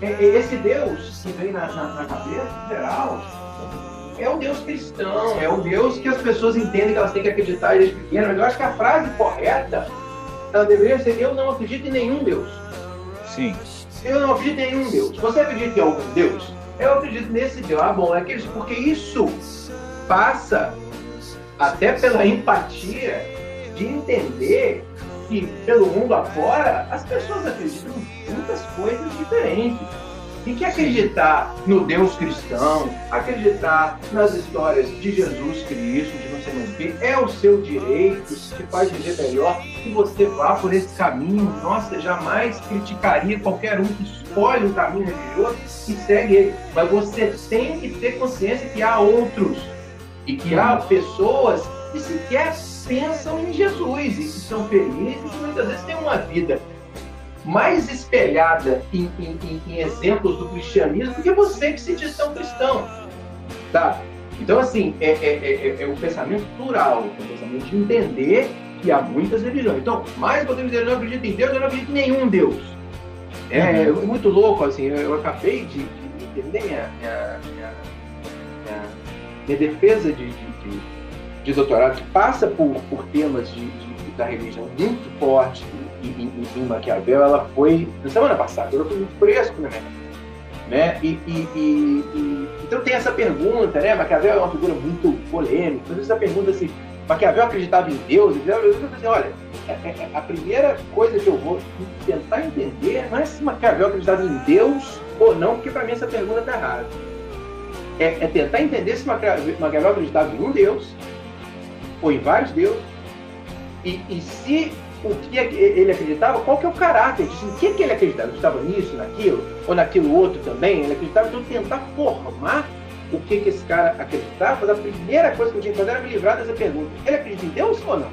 Speaker 2: é, é esse Deus que vem na, na, na cabeça geral é o Deus cristão, é o Deus que as pessoas entendem que elas têm que acreditar desde pequenas. Mas eu acho que a frase correta ela deveria ser: Eu não acredito em nenhum Deus.
Speaker 1: Sim.
Speaker 2: Eu não acredito em nenhum Deus. Você acredita em algum Deus? Eu acredito nesse Deus. Ah, bom, é aquele, porque isso passa até pela empatia de entender que pelo mundo afora as pessoas acreditam em muitas coisas diferentes. E que acreditar no Deus cristão, acreditar nas histórias de Jesus Cristo, de você não ver, é o seu direito, se faz viver melhor, que você vá por esse caminho. Nossa, jamais criticaria qualquer um que escolhe um caminho religioso e segue ele. Mas você tem que ter consciência que há outros e que há pessoas que sequer pensam em Jesus e que são felizes e que muitas vezes têm uma vida mais espelhada em, em, em, exemplos do cristianismo do que você que se diz tão cristão. Tá? Então, assim, é, é, é, é o pensamento plural, é o pensamento de entender que há muitas religiões. Então, mais podemos dizer, eu não acredito em Deus, eu não acredito em nenhum Deus. É, uhum. muito louco, assim, eu, eu acabei de, de entender minha, minha, minha, minha defesa de, de, de, doutorado, que passa por, por temas de, da religião muito forte em, em, em, Maquiavel, ela foi, na semana passada, eu fui muito fresco minha né? E, e, e, então tem essa pergunta, né? Maquiavel é uma figura muito polêmica. Então, essa pergunta assim, Maquiavel acreditava em Deus? Eu falei assim, olha, é, é, é, a primeira coisa que eu vou tentar entender não é se Maquiavel acreditava em Deus ou não, porque para mim essa pergunta está errada. É, é, tentar entender se Maquiavel acreditava em um Deus ou em vários deuses e, e se o que ele acreditava, qual que é o caráter disso, em que, que ele acreditava? Ele acreditava nisso, naquilo, ou naquilo outro também? Ele acreditava, então tentar formar o que, que esse cara acreditava, mas a primeira coisa que eu tinha que fazer era me livrar dessa pergunta. Ele acredita em Deus ou não?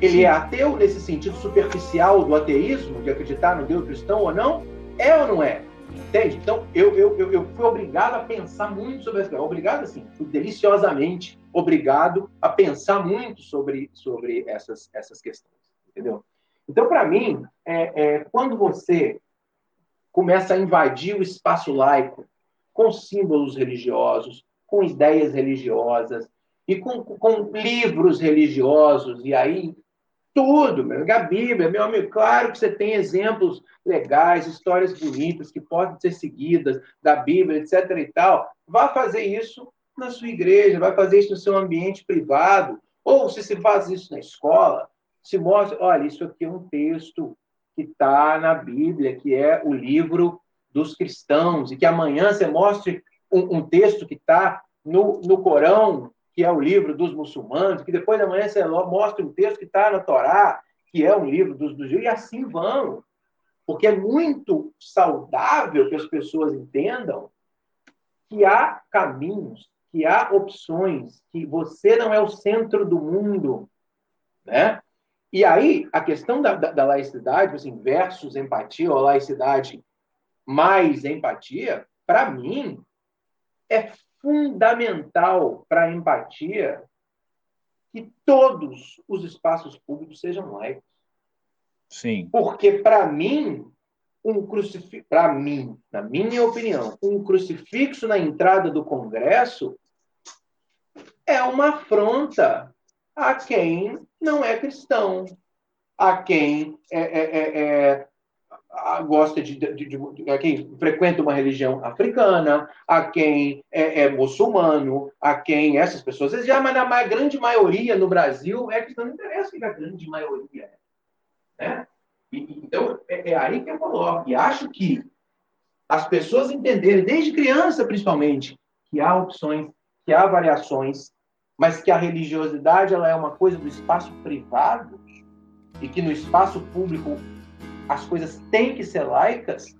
Speaker 2: Ele Sim. é ateu nesse sentido superficial do ateísmo, de acreditar no Deus cristão ou não? É ou não é? Entende? Então, eu, eu, eu, eu fui obrigado a pensar muito sobre essa Obrigado, assim, deliciosamente obrigado a pensar muito sobre, sobre essas, essas questões entendeu? Então, para mim, é, é, quando você começa a invadir o espaço laico com símbolos religiosos, com ideias religiosas e com, com livros religiosos, e aí tudo, meu, a Bíblia, meu amigo, claro que você tem exemplos legais, histórias bonitas que podem ser seguidas da Bíblia, etc. e tal. Vá fazer isso na sua igreja, vai fazer isso no seu ambiente privado, ou se você faz isso na escola, se mostra, olha, isso aqui é um texto que está na Bíblia, que é o livro dos cristãos, e que amanhã você mostre um, um texto que está no, no Corão, que é o livro dos muçulmanos, que depois de amanhã você mostre um texto que está na Torá, que é um livro dos, dos e assim vão. Porque é muito saudável que as pessoas entendam que há caminhos, que há opções, que você não é o centro do mundo, né? E aí, a questão da, da, da laicidade, assim, versus empatia, ou laicidade mais empatia, para mim, é fundamental para a empatia que todos os espaços públicos sejam laicos.
Speaker 1: Sim.
Speaker 2: Porque, para mim, um crucifixo, para mim, na minha opinião, um crucifixo na entrada do Congresso é uma afronta a quem não é cristão, a quem é, é, é, é gosta de, de, de, a quem frequenta uma religião africana, a quem é, é muçulmano, a quem essas pessoas já, mas na grande maioria no Brasil é cristão, não interessa que a grande maioria é. Né? Então é, é aí que eu coloco. E acho que as pessoas entenderem, desde criança principalmente, que há opções, que há variações, mas que a religiosidade ela é uma coisa do espaço privado e que no espaço público as coisas têm que ser laicas,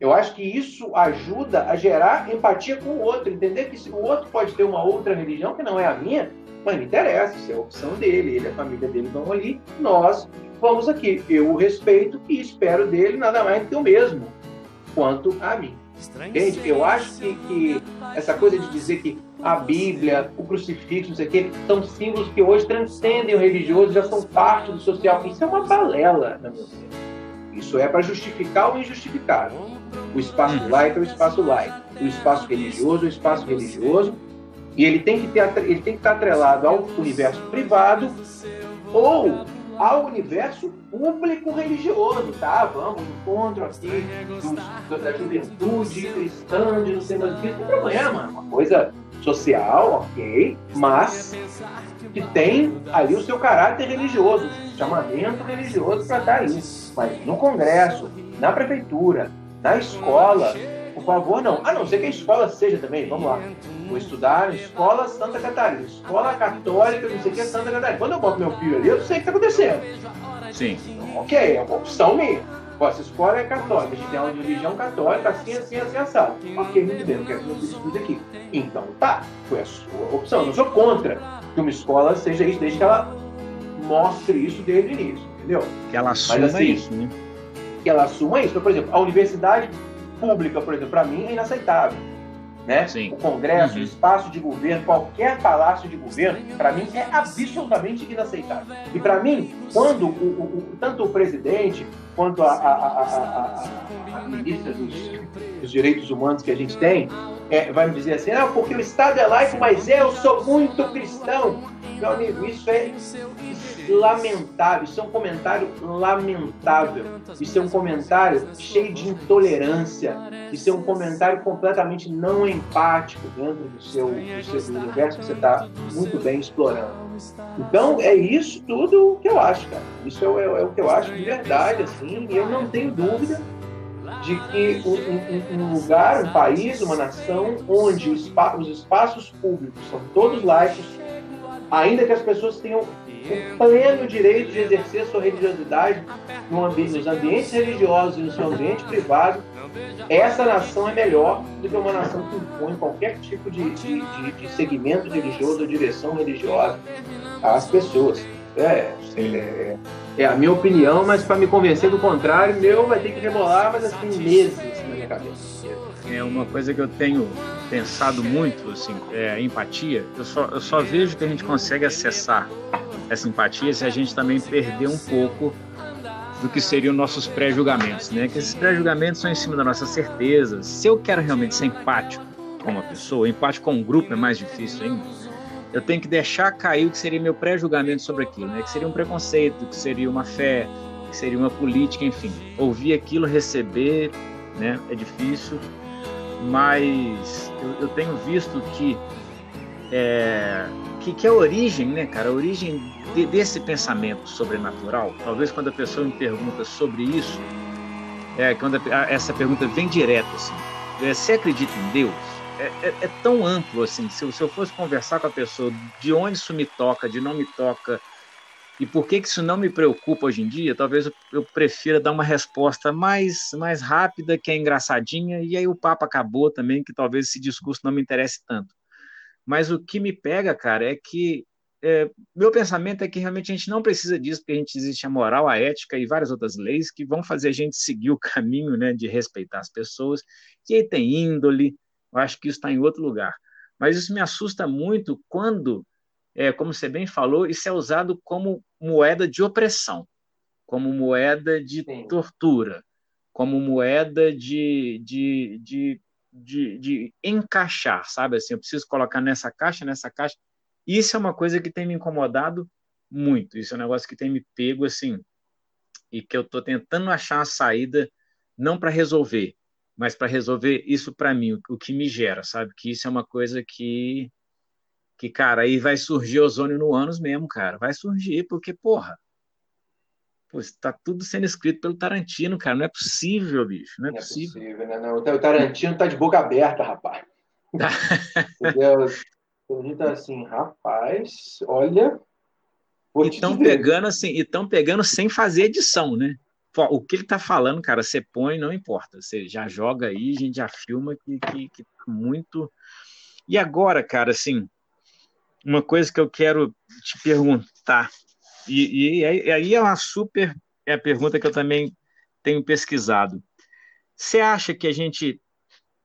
Speaker 2: eu acho que isso ajuda a gerar empatia com o outro, entender que o outro pode ter uma outra religião que não é a minha, mas não interessa, isso é a opção dele, ele e a família dele vão ali, nós vamos aqui. Eu o respeito e espero dele nada mais do que o mesmo quanto a mim. Entende? Eu acho que, que essa coisa de dizer que a Bíblia, o crucifixo, não sei o quê, são símbolos que hoje transcendem o religioso, já são parte do social. Isso é uma balela, na minha opinião. Isso é para justificar o injustificável. O espaço uhum. laico é o espaço laico. O espaço religioso é o espaço religioso. E ele tem que, ter, ele tem que estar atrelado ao universo privado ou ao universo público religioso, tá? Vamos, encontro aqui dos, da juventude cristã, de não sei mais o que, não tem problema, uma coisa social, ok, mas que tem ali o seu caráter religioso, chamamento religioso para estar ali. Mas no Congresso, na prefeitura, na escola, por favor, não. A não ser que a escola seja também, vamos lá. Vou estudar na escola Santa Catarina, escola católica, não sei o que é Santa Catarina. Quando eu boto meu filho ali, eu sei o que está acontecendo.
Speaker 1: Sim.
Speaker 2: Ok, é uma opção minha. Essa escola é católica, a gente tem uma religião católica, assim, assim, assim, assado. Ok, muito bem, eu quero que você estude aqui. Então, tá, foi a sua opção. Eu não sou contra que uma escola seja isso, desde que ela mostre isso desde o início, entendeu?
Speaker 1: Que ela assuma Mas, assim, isso, né?
Speaker 2: Que ela assuma isso. Então, por exemplo, a universidade pública, por exemplo, para mim é inaceitável. Né? Sim. O Congresso, uhum. o espaço de governo, qualquer palácio de governo, para mim é absolutamente inaceitável. E para mim, quando o, o, tanto o presidente quanto a, a, a, a ministra dos, dos, direitos humanos que a gente tem, é, vai me dizer assim, ah, porque o Estado é laico, mas eu sou muito cristão. Meu amigo, isso é lamentável, isso é um comentário lamentável, isso é um comentário cheio de intolerância, isso é um comentário completamente não empático dentro do seu, do seu universo que você está muito bem explorando. Então, é isso tudo que eu acho, cara. Isso é, é, é o que eu acho de verdade, assim, e eu não tenho dúvida de que um, um, um, lugar, um país, uma nação, onde os espaços públicos são todos laicos, ainda que as pessoas tenham o pleno direito de exercer sua religiosidade no ambiente, nos ambientes religiosos e no seu ambiente privado, essa nação é melhor do que uma nação que impõe qualquer tipo de, de, de, de segmento religioso ou direção religiosa às pessoas. É, é, é, a minha opinião, mas para me convencer do contrário, meu vai ter que rebolar, mas assim, meses na minha cabeça.
Speaker 1: É uma coisa que eu tenho pensado muito, assim, é empatia. Eu só, eu só vejo que a gente consegue acessar essa empatia se a gente também perder um pouco do que seriam nossos pré-julgamentos, né? Que esses pré-julgamentos são em cima das nossas certezas. Se eu quero realmente ser empático com uma pessoa, empático com um grupo é mais difícil ainda. Eu tenho que deixar cair o que seria meu pré-julgamento sobre aquilo, né? Que seria um preconceito, que seria uma fé, que seria uma política, enfim. Ouvir aquilo, receber, né? É difícil, mas eu, eu tenho visto que é, que, que a origem, né, cara? A origem de, desse pensamento sobrenatural. Talvez quando a pessoa me pergunta sobre isso, é, quando a, essa pergunta vem direto, assim, é, você acredita em Deus? É, é, é tão amplo, assim, se, se eu fosse conversar com a pessoa de onde isso me toca, de não me toca, e por que, que isso não me preocupa hoje em dia, talvez eu, eu prefira dar uma resposta mais, mais rápida, que é engraçadinha, e aí o papo acabou também, que talvez esse discurso não me interesse tanto. Mas o que me pega, cara, é que é, meu pensamento é que realmente a gente não precisa disso, porque a gente existe a moral, a ética e várias outras leis que vão fazer a gente seguir o caminho né, de respeitar as pessoas. E aí tem índole, eu acho que isso está em outro lugar. Mas isso me assusta muito quando, é, como você bem falou, isso é usado como moeda de opressão, como moeda de Sim. tortura, como moeda de, de, de de, de encaixar, sabe? Assim, eu preciso colocar nessa caixa, nessa caixa. Isso é uma coisa que tem me incomodado muito. Isso é um negócio que tem me pego assim e que eu estou tentando achar a saída não para resolver, mas para resolver isso para mim, o, o, que me gera, sabe? Que isso é uma coisa que que cara, aí vai surgir ozônio no ânus mesmo, cara. Vai surgir porque porra, Pô, está tudo sendo escrito pelo Tarantino, cara. Não é possível, bicho. Não é, não possível. É possível
Speaker 2: né? não. O Tarantino tá de boca aberta, rapaz. Entendeu? Tá assim, rapaz, olha.
Speaker 1: Estão pegando assim, e estão pegando sem fazer edição, né? O que ele tá falando, cara, você põe, não importa. Você já joga aí, a gente já filma que, que, que tá muito. E agora, cara, assim, uma coisa que eu quero te perguntar e, e, aí é uma super é a pergunta que eu também tenho pesquisado. Você acha que a gente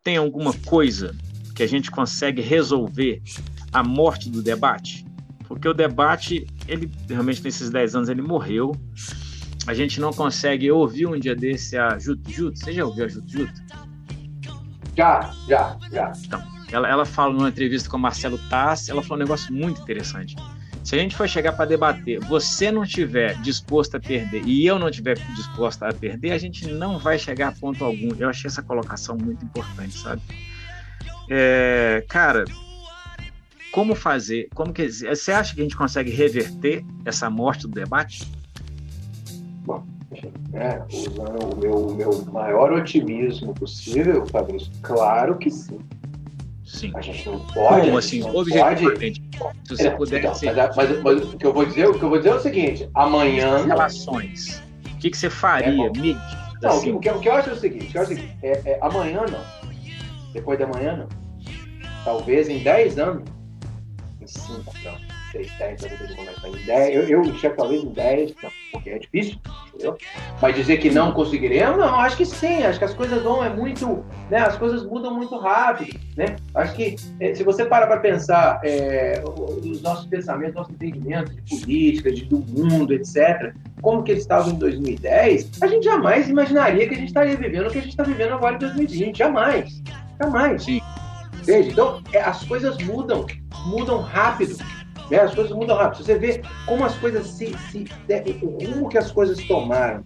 Speaker 1: tem alguma coisa que a gente consegue resolver a morte do debate? Porque o debate, ele realmente nesses 10 anos ele morreu. A gente não consegue ouvir um dia desse a Juto Juto. Você já ouviu a Juto Juto?
Speaker 2: Já, já, já.
Speaker 1: Então, ela, ela numa entrevista com o Marcelo Tassi, ela falou um negócio muito interessante. Se a gente for chegar para debater, você não estiver disposto a perder e eu não estiver disposto a perder, a gente não vai chegar a ponto algum. Eu achei essa colocação muito importante, sabe? É, cara, como fazer? Como que você acha que a gente consegue reverter essa morte do debate?
Speaker 2: Bom, é, usando o meu, meu maior otimismo possível, Fabrício, claro que sim.
Speaker 1: Sim.
Speaker 2: A gente não pode.
Speaker 1: Como assim? Objetivamente.
Speaker 2: Se você é, puder então, ser... mas, é, é, mas, o que eu vou dizer, o que eu vou dizer é o seguinte: amanhã.
Speaker 1: Relações. O que, que você faria, é
Speaker 2: Mick? Não, o que, o que eu acho é o seguinte, acho é o seguinte é, é, amanhã não. Depois da manhã não. Talvez em 10 anos. Em 5 anos. 6, 10, eu não momento, em 10, eu, eu enxergo talvez em 10, porque é difícil, entendeu? Mas dizer que não conseguiremos, não, acho que sim, acho que as coisas vão, é muito, né, as coisas mudam muito rápido, né? Acho que é, se você para para pensar é, os nossos pensamentos, nossos entendimentos de política, de, do mundo, etc., como que eles estavam em 2010, a gente jamais imaginaria que a gente estaria vivendo o que a gente está vivendo agora em 2020, jamais, jamais. Sim. Entende? Então, é, as coisas mudam, mudam rápido. Né? As coisas mudam rápido. Você vê como as coisas se. se o rumo que as coisas tomaram,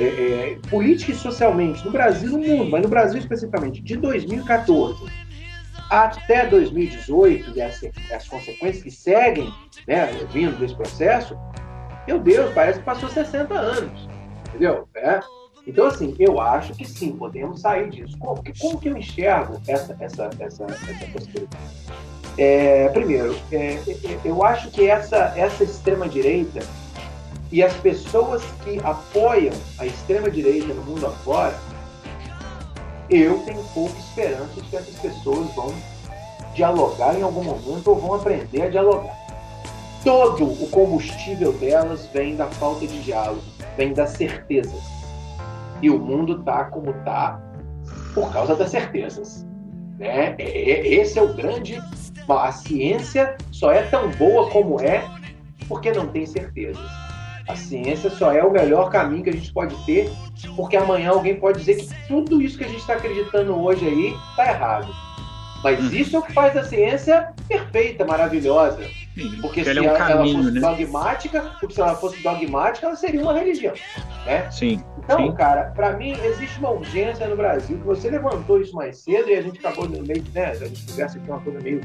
Speaker 2: é, é, política e socialmente, no Brasil no mundo, mas no Brasil especificamente, de 2014 até 2018, e as, as consequências que seguem, né, vindo desse processo, meu Deus, parece que passou 60 anos. Entendeu? É. Então, assim, eu acho que sim, podemos sair disso. Como, como que eu enxergo essa, essa, essa, essa possibilidade? É, primeiro, é, eu acho que essa, essa extrema-direita e as pessoas que apoiam a extrema-direita no mundo afora, eu tenho pouca esperança de que essas pessoas vão dialogar em algum momento ou vão aprender a dialogar. Todo o combustível delas vem da falta de diálogo, vem das certezas e o mundo está como está por causa das certezas. Né? É, é, esse é o grande. A ciência só é tão boa como é porque não tem certezas. A ciência só é o melhor caminho que a gente pode ter, porque amanhã alguém pode dizer que tudo isso que a gente está acreditando hoje aí está errado. Mas hum. isso é o que faz a ciência perfeita, maravilhosa. Sim, porque se é um ela, caminho, ela fosse né? dogmática, porque se ela fosse dogmática, ela seria uma religião. Né?
Speaker 1: Sim.
Speaker 2: Então,
Speaker 1: sim.
Speaker 2: cara, para mim existe uma urgência no Brasil, que você levantou isso mais cedo e a gente acabou no meio, né? A gente conversa aqui uma coisa meio,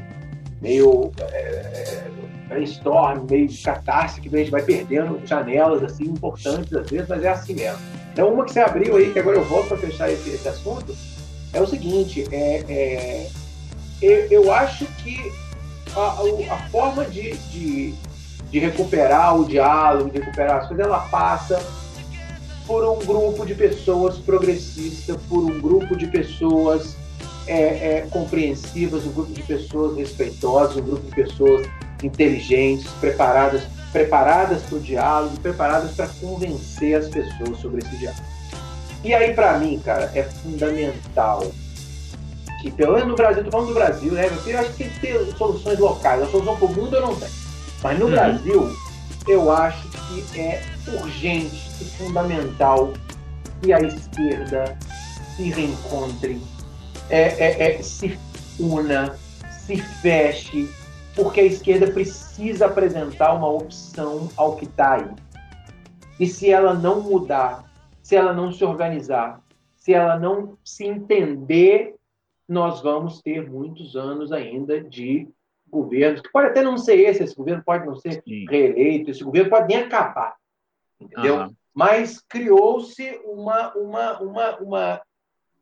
Speaker 2: meio é, brainstorm, meio catarse, que a gente vai perdendo janelas assim importantes às vezes, mas é assim mesmo. Então, uma que você abriu aí, que agora eu volto para fechar esse, esse, assunto, é o seguinte: é, é eu, eu acho que a, a forma de, de, de, recuperar o diálogo, de recuperar as coisas, ela passa por um grupo de pessoas progressistas, por um grupo de pessoas é, é, compreensivas, um grupo de pessoas respeitosas, um grupo de pessoas inteligentes, preparadas preparadas para o diálogo, preparadas para convencer as pessoas sobre esse diálogo. E aí, para mim, cara, é fundamental que, pelo menos no Brasil, estou falando do Brasil, né? Eu acho que tem que ter soluções locais. A solução para o mundo eu não tenho. Mas no uhum. Brasil, eu acho que é urgente e fundamental que a esquerda se reencontre, é, é, é, se una, se feche, porque a esquerda precisa apresentar uma opção ao que está aí. E se ela não mudar, se ela não se organizar, se ela não se entender nós vamos ter muitos anos ainda de governos, que pode até não ser esse, esse governo pode não ser Sim. reeleito, esse governo pode nem acabar, entendeu? Uhum. Mas criou-se uma, uma, uma, uma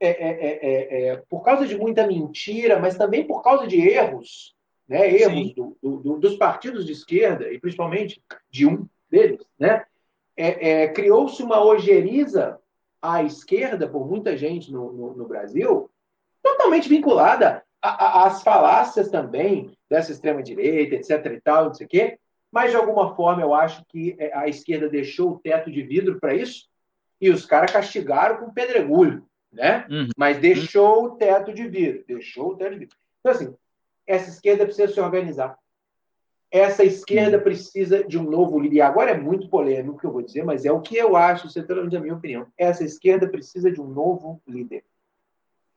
Speaker 2: é, é, é, por causa de muita mentira, mas também por causa de erros, né? erros do, do, dos partidos de esquerda, e principalmente de um deles, né? criou-se uma ojeriza à esquerda por muita gente no, no, no Brasil, totalmente vinculada às falácias também dessa extrema-direita, etc. e tal, não sei o quê. Mas, de alguma forma, eu acho que é, a esquerda deixou o teto de vidro para isso e os caras castigaram com pedregulho, né? Uhum. Mas deixou o teto de vidro, deixou o teto de vidro. Então, assim, essa esquerda precisa se organizar. Essa esquerda uhum. precisa de um novo líder. E agora é muito polêmico o que eu vou dizer, mas é o que eu acho, você está dando a minha opinião. Essa esquerda precisa de um novo líder.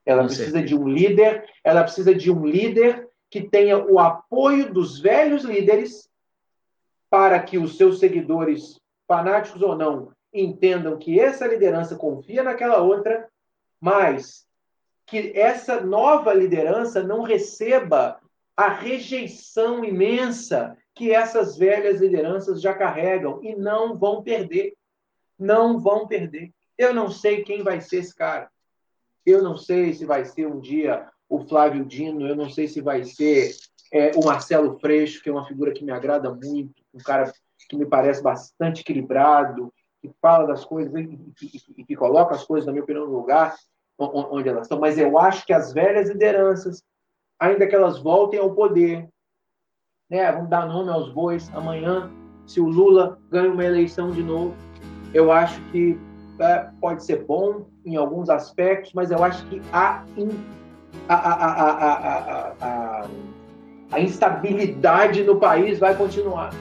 Speaker 2: Ela precisa de um líder, ela precisa de um líder que tenha o apoio dos velhos líderes para que os seus seguidores, fanáticos ou não, entendam que essa liderança confia naquela outra, mas que essa nova liderança não receba a rejeição imensa que essas velhas lideranças já carregam e não vão perder. Não vão perder. Eu não sei quem vai ser esse cara. Eu não sei se vai ser um dia o Flávio Dino, eu não sei se vai ser é, o Marcelo Freixo, que é uma figura que me agrada muito, um cara que me parece bastante equilibrado, que fala das coisas e, e, que coloca as coisas, na minha opinião, no lugar onde elas estão. Mas eu acho que as velhas lideranças, ainda que elas voltem ao poder, né? Vamos dar nome aos bois amanhã. Se o Lula ganha uma eleição de novo, eu acho que é, pode ser bom em alguns aspectos, mas eu acho que a, a, a, a, a instabilidade no país vai continuar.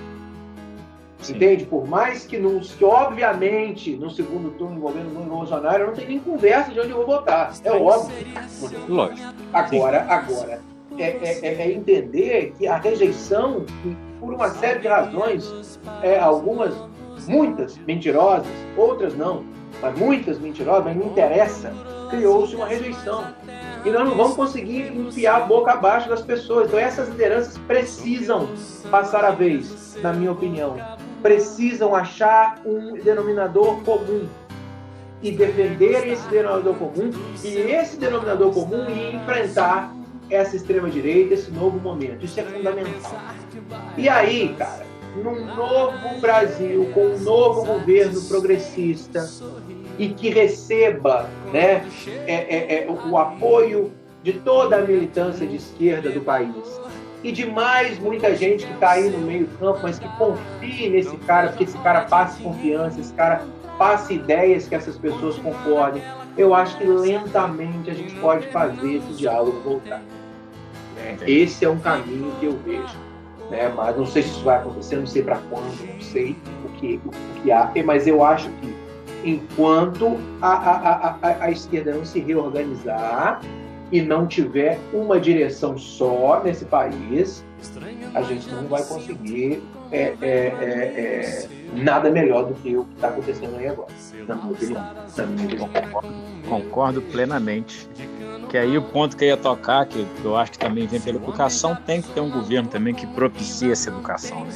Speaker 2: Sim. Entende? Por mais que, não, que, obviamente, no segundo turno envolvendo o Bolsonaro, eu não tenho nem conversa de onde eu vou votar. É óbvio.
Speaker 1: Lógico.
Speaker 2: Agora, agora é, é, é, entender que a rejeição, por uma série de razões, é, algumas, muitas mentirosas, outras não, mas muitas mentirosas, mas não interessa, criou-se uma rejeição. E nós não vamos conseguir enfiar a boca abaixo das pessoas. Então essas lideranças precisam passar a vez, na minha opinião precisam achar um denominador comum e defender esse denominador comum e esse denominador comum e enfrentar essa extrema direita, esse novo momento. Isso é fundamental. E aí, cara, num novo Brasil com um novo governo progressista e que receba, né, é, é, é, o apoio de toda a militância de esquerda do país e de mais muita gente que está aí no meio campo, mas que confie nesse cara, porque esse cara passe confiança, esse cara passe ideias que essas pessoas concordem. Eu acho que lentamente a gente pode fazer esse diálogo voltar. Esse é um caminho que eu vejo. Né? Mas não sei se isso vai acontecer, não sei para quando, não sei o que, o, que há, mas eu acho que enquanto a, a, a, a esquerda não se reorganizar, e não tiver uma direção só nesse país, a gente não vai conseguir é, é, é, é nada melhor do que o que está acontecendo aí agora, na minha opinião. Na minha opinião.
Speaker 1: Concordo, concordo plenamente. Que aí o ponto que eu ia tocar, que eu acho que também vem pela educação, tem que ter um governo também que propicie essa educação. Né?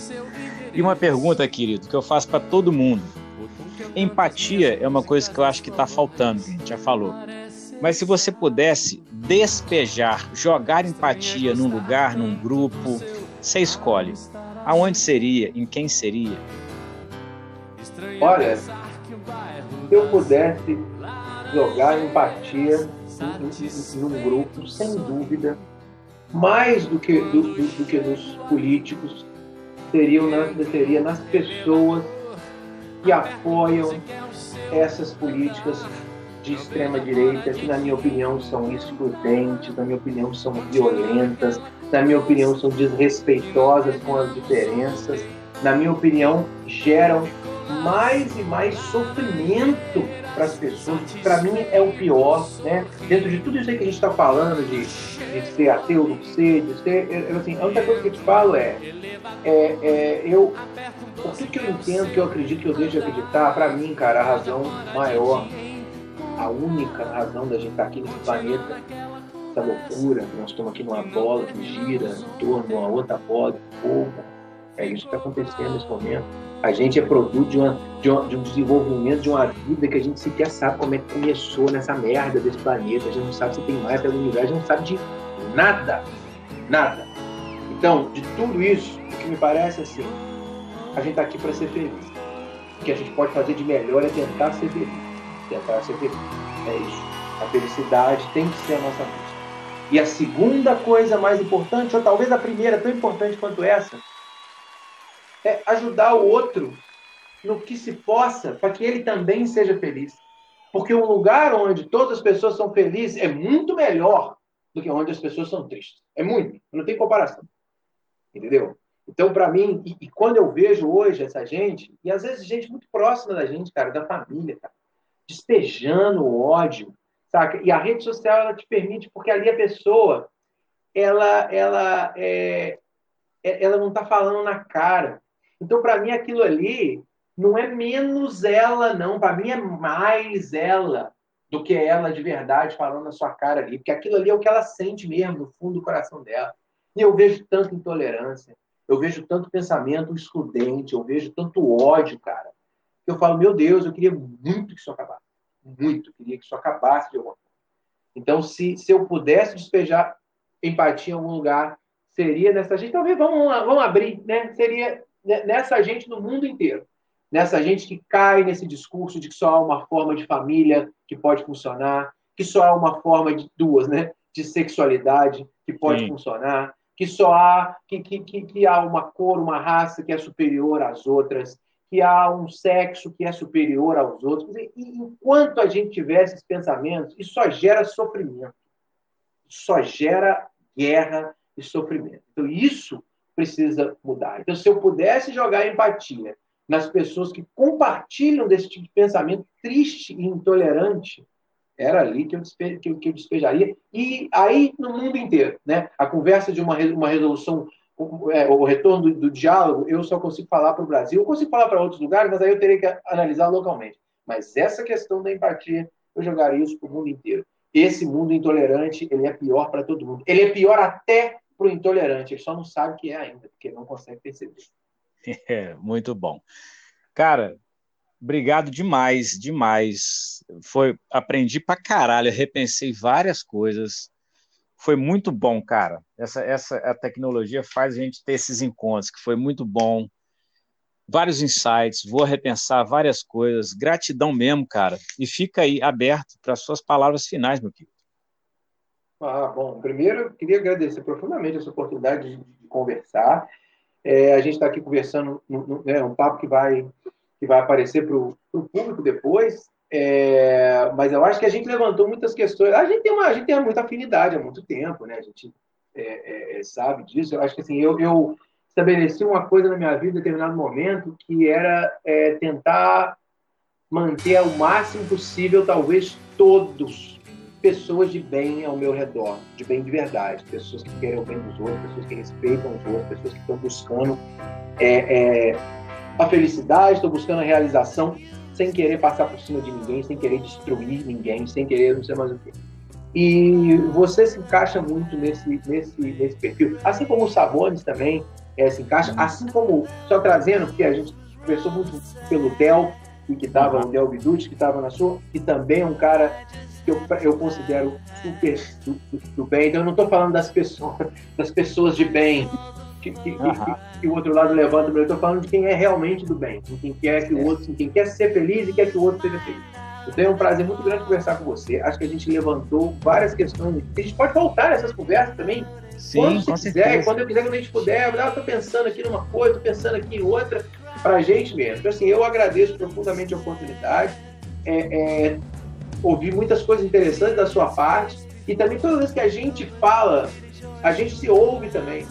Speaker 1: E uma pergunta, querido, que eu faço para todo mundo. Empatia é uma coisa que eu acho que está faltando, a gente já falou. Mas se você pudesse despejar, jogar empatia num lugar, num grupo, você escolhe. Aonde seria? Em quem seria?
Speaker 2: Olha, se eu pudesse jogar empatia num grupo, sem dúvida, mais do que, do, do, do que nos políticos, seria, seria nas pessoas que apoiam essas políticas de extrema direita que, na minha opinião, são excludentes, na minha opinião, são violentas, na minha opinião, são desrespeitosas com as diferenças, na minha opinião, geram mais e mais sofrimento para as pessoas, que para mim é o pior, né? Dentro de tudo isso aí que a gente está falando, de, de ser ateu, do ser, de ser, eu, assim, a única coisa que eu te falo é, é, é eu, o que, que eu entendo, que eu acredito, que eu deixo de acreditar, para mim, cara, a razão maior a única razão da gente estar aqui nesse planeta, essa loucura, nós estamos aqui numa bola que gira em torno de uma outra bola de fogo. É isso que está acontecendo nesse momento. A gente é produto de, uma, de, uma, de, um desenvolvimento de uma vida que a gente sequer sabe como é que começou nessa merda desse planeta. A gente não sabe se tem mais pelo universo, a gente não sabe de nada. Nada. Então, de tudo isso, o que me parece assim, a gente está aqui para ser feliz. O que a gente pode fazer de melhor é tentar ser feliz tentar ser feliz. É isso. A felicidade tem que ser a nossa busca. E a segunda coisa mais importante, ou talvez a primeira, tão importante quanto essa, é ajudar o outro no que se possa para que ele também seja feliz. Porque um lugar onde todas as pessoas são felizes é muito melhor do que onde as pessoas são tristes. É muito. Não tem comparação. Entendeu? Então, para mim, e, e, quando eu vejo hoje essa gente, e às vezes gente muito próxima da gente, cara, da família, cara, despejando ódio, saca? E a rede social ela te permite, porque ali a pessoa ela ela é, é ela não está falando na cara. Então, para mim, aquilo ali não é menos ela, não. Para mim, é mais ela do que ela de verdade falando na sua cara ali. Porque aquilo ali é o que ela sente mesmo, no fundo do coração dela. E eu vejo tanta intolerância, eu vejo tanto pensamento excludente, eu vejo tanto ódio, cara que eu falo, meu Deus, eu queria muito que isso acabasse. Muito, queria que isso acabasse de alguma forma. Então, se, se eu pudesse despejar empatia em algum lugar, seria nessa gente. Talvez vamos, vamos abrir, né? Seria nessa gente no mundo inteiro. Nessa gente que cai nesse discurso de que só há uma forma de família que pode funcionar, que só há uma forma de duas, né? De sexualidade que pode Sim. funcionar, que só há que, que, que, que há uma cor, uma raça que é superior às outras, que há um sexo que é superior aos outros. E, enquanto a gente tiver esses pensamentos, isso só gera sofrimento, só gera guerra e sofrimento. Então, isso precisa mudar. Então, se eu pudesse jogar empatia nas pessoas que compartilham desse tipo de pensamento triste e intolerante, era ali que eu, despe que, eu despejaria. E aí, no mundo inteiro, né? a conversa de uma, uma resolução, é, o retorno do, do, diálogo, eu só consigo falar para o Brasil. Eu consigo falar para outros lugares, mas aí eu teria que analisar localmente. Mas essa questão da empatia, eu jogaria isso para o mundo inteiro. Esse mundo intolerante, ele é pior para todo mundo. Ele é pior até para o intolerante. Ele só não sabe que é ainda, porque não consegue perceber.
Speaker 1: É, muito bom. Cara, obrigado demais, demais. Foi, aprendi pra caralho, repensei várias coisas. Foi muito bom, cara. Essa, essa a tecnologia faz a gente ter esses encontros, que foi muito bom. Vários insights, vou repensar várias coisas. Gratidão mesmo, cara. E fica aí aberto para suas palavras finais, meu querido.
Speaker 2: Ah, bom, primeiro eu queria agradecer profundamente essa oportunidade de, conversar. É, a gente está aqui conversando, né, um papo que vai, que vai aparecer para o público depois, é, mas eu acho que a gente levantou muitas questões. A gente tem, uma, a gente tem muita afinidade há muito tempo, né? A gente é, é, é sabe disso. Eu acho que assim, eu, eu, estabeleci uma coisa na minha vida em determinado momento que era é, tentar manter ao máximo possível, talvez todos pessoas de bem ao meu redor, de bem de verdade, pessoas que querem o bem dos outros, pessoas que respeitam os outros, pessoas que estão buscando é, a felicidade, estão buscando a realização, sem querer passar por cima de ninguém, sem querer destruir ninguém, sem querer não sei mais o quê. E você se encaixa muito nesse, nesse, nesse perfil. Assim como o Sabones também é, se encaixa, assim como, só trazendo, porque a gente conversou muito pelo Del, que estava o Del Biducci, que estava na sua, que também é um cara que eu, eu considero super do, do, do bem. Então eu não estou falando das pessoas, das pessoas de bem que, que, uhum. que, o outro lado levanta, eu estou falando de quem é realmente do bem, de quem quer que o é. outro, quem quer ser feliz e quer que o outro seja feliz. Então é um prazer muito grande conversar com você. Acho que a gente levantou várias questões. A gente pode voltar nessas conversas também. Sim, quando você quiser, certeza. quando eu quiser, quando a gente puder. Ah, estou pensando aqui numa coisa, estou pensando aqui em outra, para a gente mesmo. Então, assim, eu agradeço profundamente a oportunidade. É, é, ouvi muitas coisas interessantes da sua parte e também toda vez que a gente fala, a gente se ouve também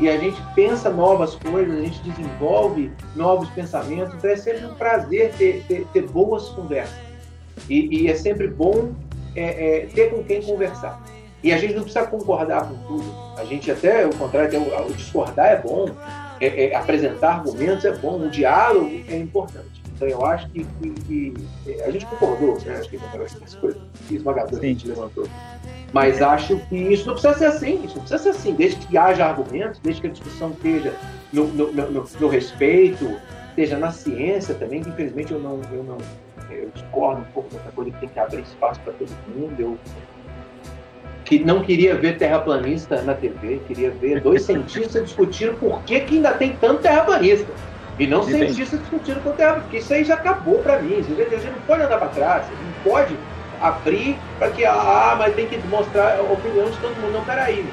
Speaker 2: e a gente pensa novas coisas, a gente desenvolve novos pensamentos. Então é sempre um prazer ter, ter, ter boas conversas e, e, é sempre bom é, é, ter com quem conversar. E a gente não precisa concordar com tudo. A gente até, ao contrário, o discordar é bom, é, é, apresentar argumentos é bom, o diálogo é importante. Então eu acho que, que, que a gente concordou, né? Acho que as coisas esmagadoras que a gente levantou. Mas acho que isso não precisa ser assim, isso não precisa ser assim, desde que haja argumentos, desde que a discussão esteja no, no, no, no respeito, esteja na ciência também, que infelizmente eu não, eu não eu discordo um pouco dessa coisa que tem que abrir espaço para todo mundo. Eu que não queria ver terraplanista na TV, queria ver dois cientistas discutindo por que, que ainda tem tanto terraplanista. E não Entendi. cientistas discutindo com terra, porque isso aí já acabou para mim. A gente não pode andar para trás, não pode abrir para que, ah, mas tem que mostrar a opinião de todo mundo. Não, peraí.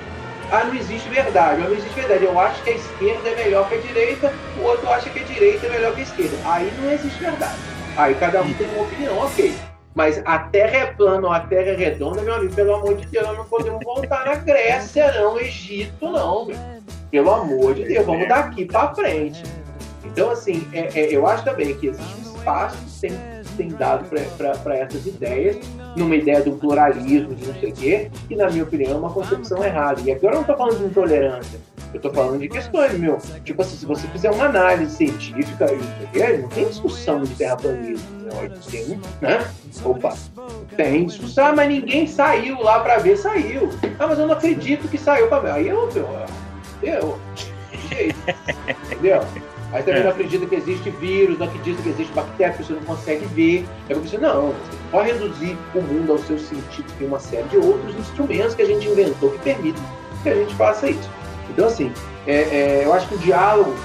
Speaker 2: Ah, não existe verdade. Não existe verdade. Eu acho que a esquerda é melhor que a direita, o outro acha que a direita é melhor que a esquerda. Aí não existe verdade. Aí cada um tem uma opinião, ok. Mas a Terra é plana ou a Terra é redonda, meu amigo, pelo amor de Deus, não podemos voltar na Grécia, não, Egito, não, meu. Pelo amor de Deus, vamos daqui para frente. Então, assim, é, é, eu acho também que existe um espaço que tem, tem dado para essas ideias, numa ideia do pluralismo, de não sei o quê, que, na minha opinião, é uma concepção errada. E aqui eu não estou falando de intolerância, eu estou falando de questões, meu. Tipo assim, se você fizer uma análise científica, não tem discussão de terraplanismo. Né? Tem, né? Opa, tem discussão, mas ninguém saiu lá para ver, saiu. Ah, mas eu não acredito que saiu para ver. Aí eu, eu, eu, entendeu? Aí também é. não acredita que existe vírus, não acredita que existe bactéria que você não consegue ver. É porque você não, você pode reduzir o mundo aos seus sentidos. Tem uma série de outros instrumentos que a gente inventou que permitem que a gente faça isso. Então, assim, é, é, eu acho que o diálogo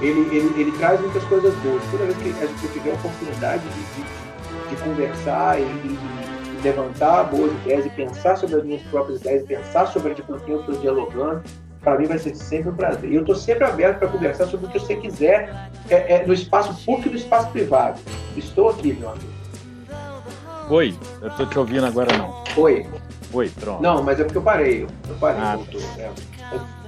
Speaker 2: ele, ele, ele traz muitas coisas boas. Toda vez que a gente tiver a oportunidade de, de, de conversar e, e, e, levantar boas ideias e pensar sobre as minhas próprias ideias, pensar sobre a com quem eu estou dialogando, para mim vai ser sempre um prazer. E eu estou sempre aberto para conversar sobre o que você quiser é, é, no espaço público e no espaço privado. Estou aqui, meu amigo.
Speaker 1: Oi, eu estou te ouvindo agora não.
Speaker 2: Oi.
Speaker 1: Oi, pronto.
Speaker 2: Não, mas é porque eu parei. Eu parei, ah, voltou. É,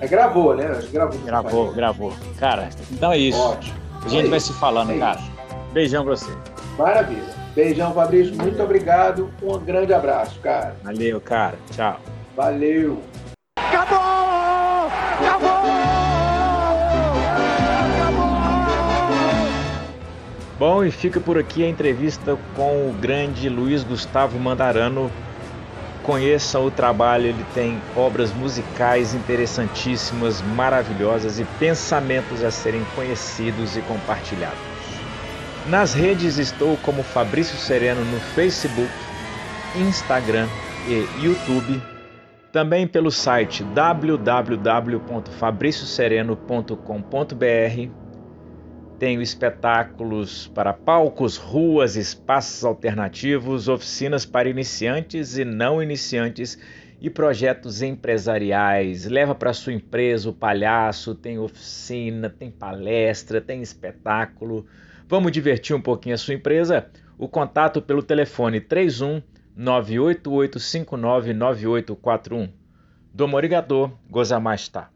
Speaker 2: é, gravou, né? Gravou.
Speaker 1: Gravou, gravou. Cara, então é isso. Ótimo. A gente é vai se falando, é cara. Isso. Beijão pra você.
Speaker 2: Maravilha. Beijão, Fabrício. Muito obrigado. Um grande abraço, cara.
Speaker 1: Valeu, cara. Tchau.
Speaker 2: Valeu.
Speaker 1: Bom, e fica por aqui a entrevista com o grande Luiz Gustavo Mandarano. Conheçam o trabalho, ele tem obras musicais interessantíssimas, maravilhosas e pensamentos a serem conhecidos e compartilhados. Nas redes estou como Fabrício Sereno no Facebook, Instagram e YouTube. Também pelo site www.fabriciosereno.com.br. Tenho espetáculos para palcos, ruas, espaços alternativos, oficinas para iniciantes e não iniciantes e projetos empresariais. Leva para sua empresa o palhaço, tem oficina, tem palestra, tem espetáculo. Vamos divertir um pouquinho a sua empresa? O contato pelo telefone 31 988599841. Do Morigador, goza mais tá.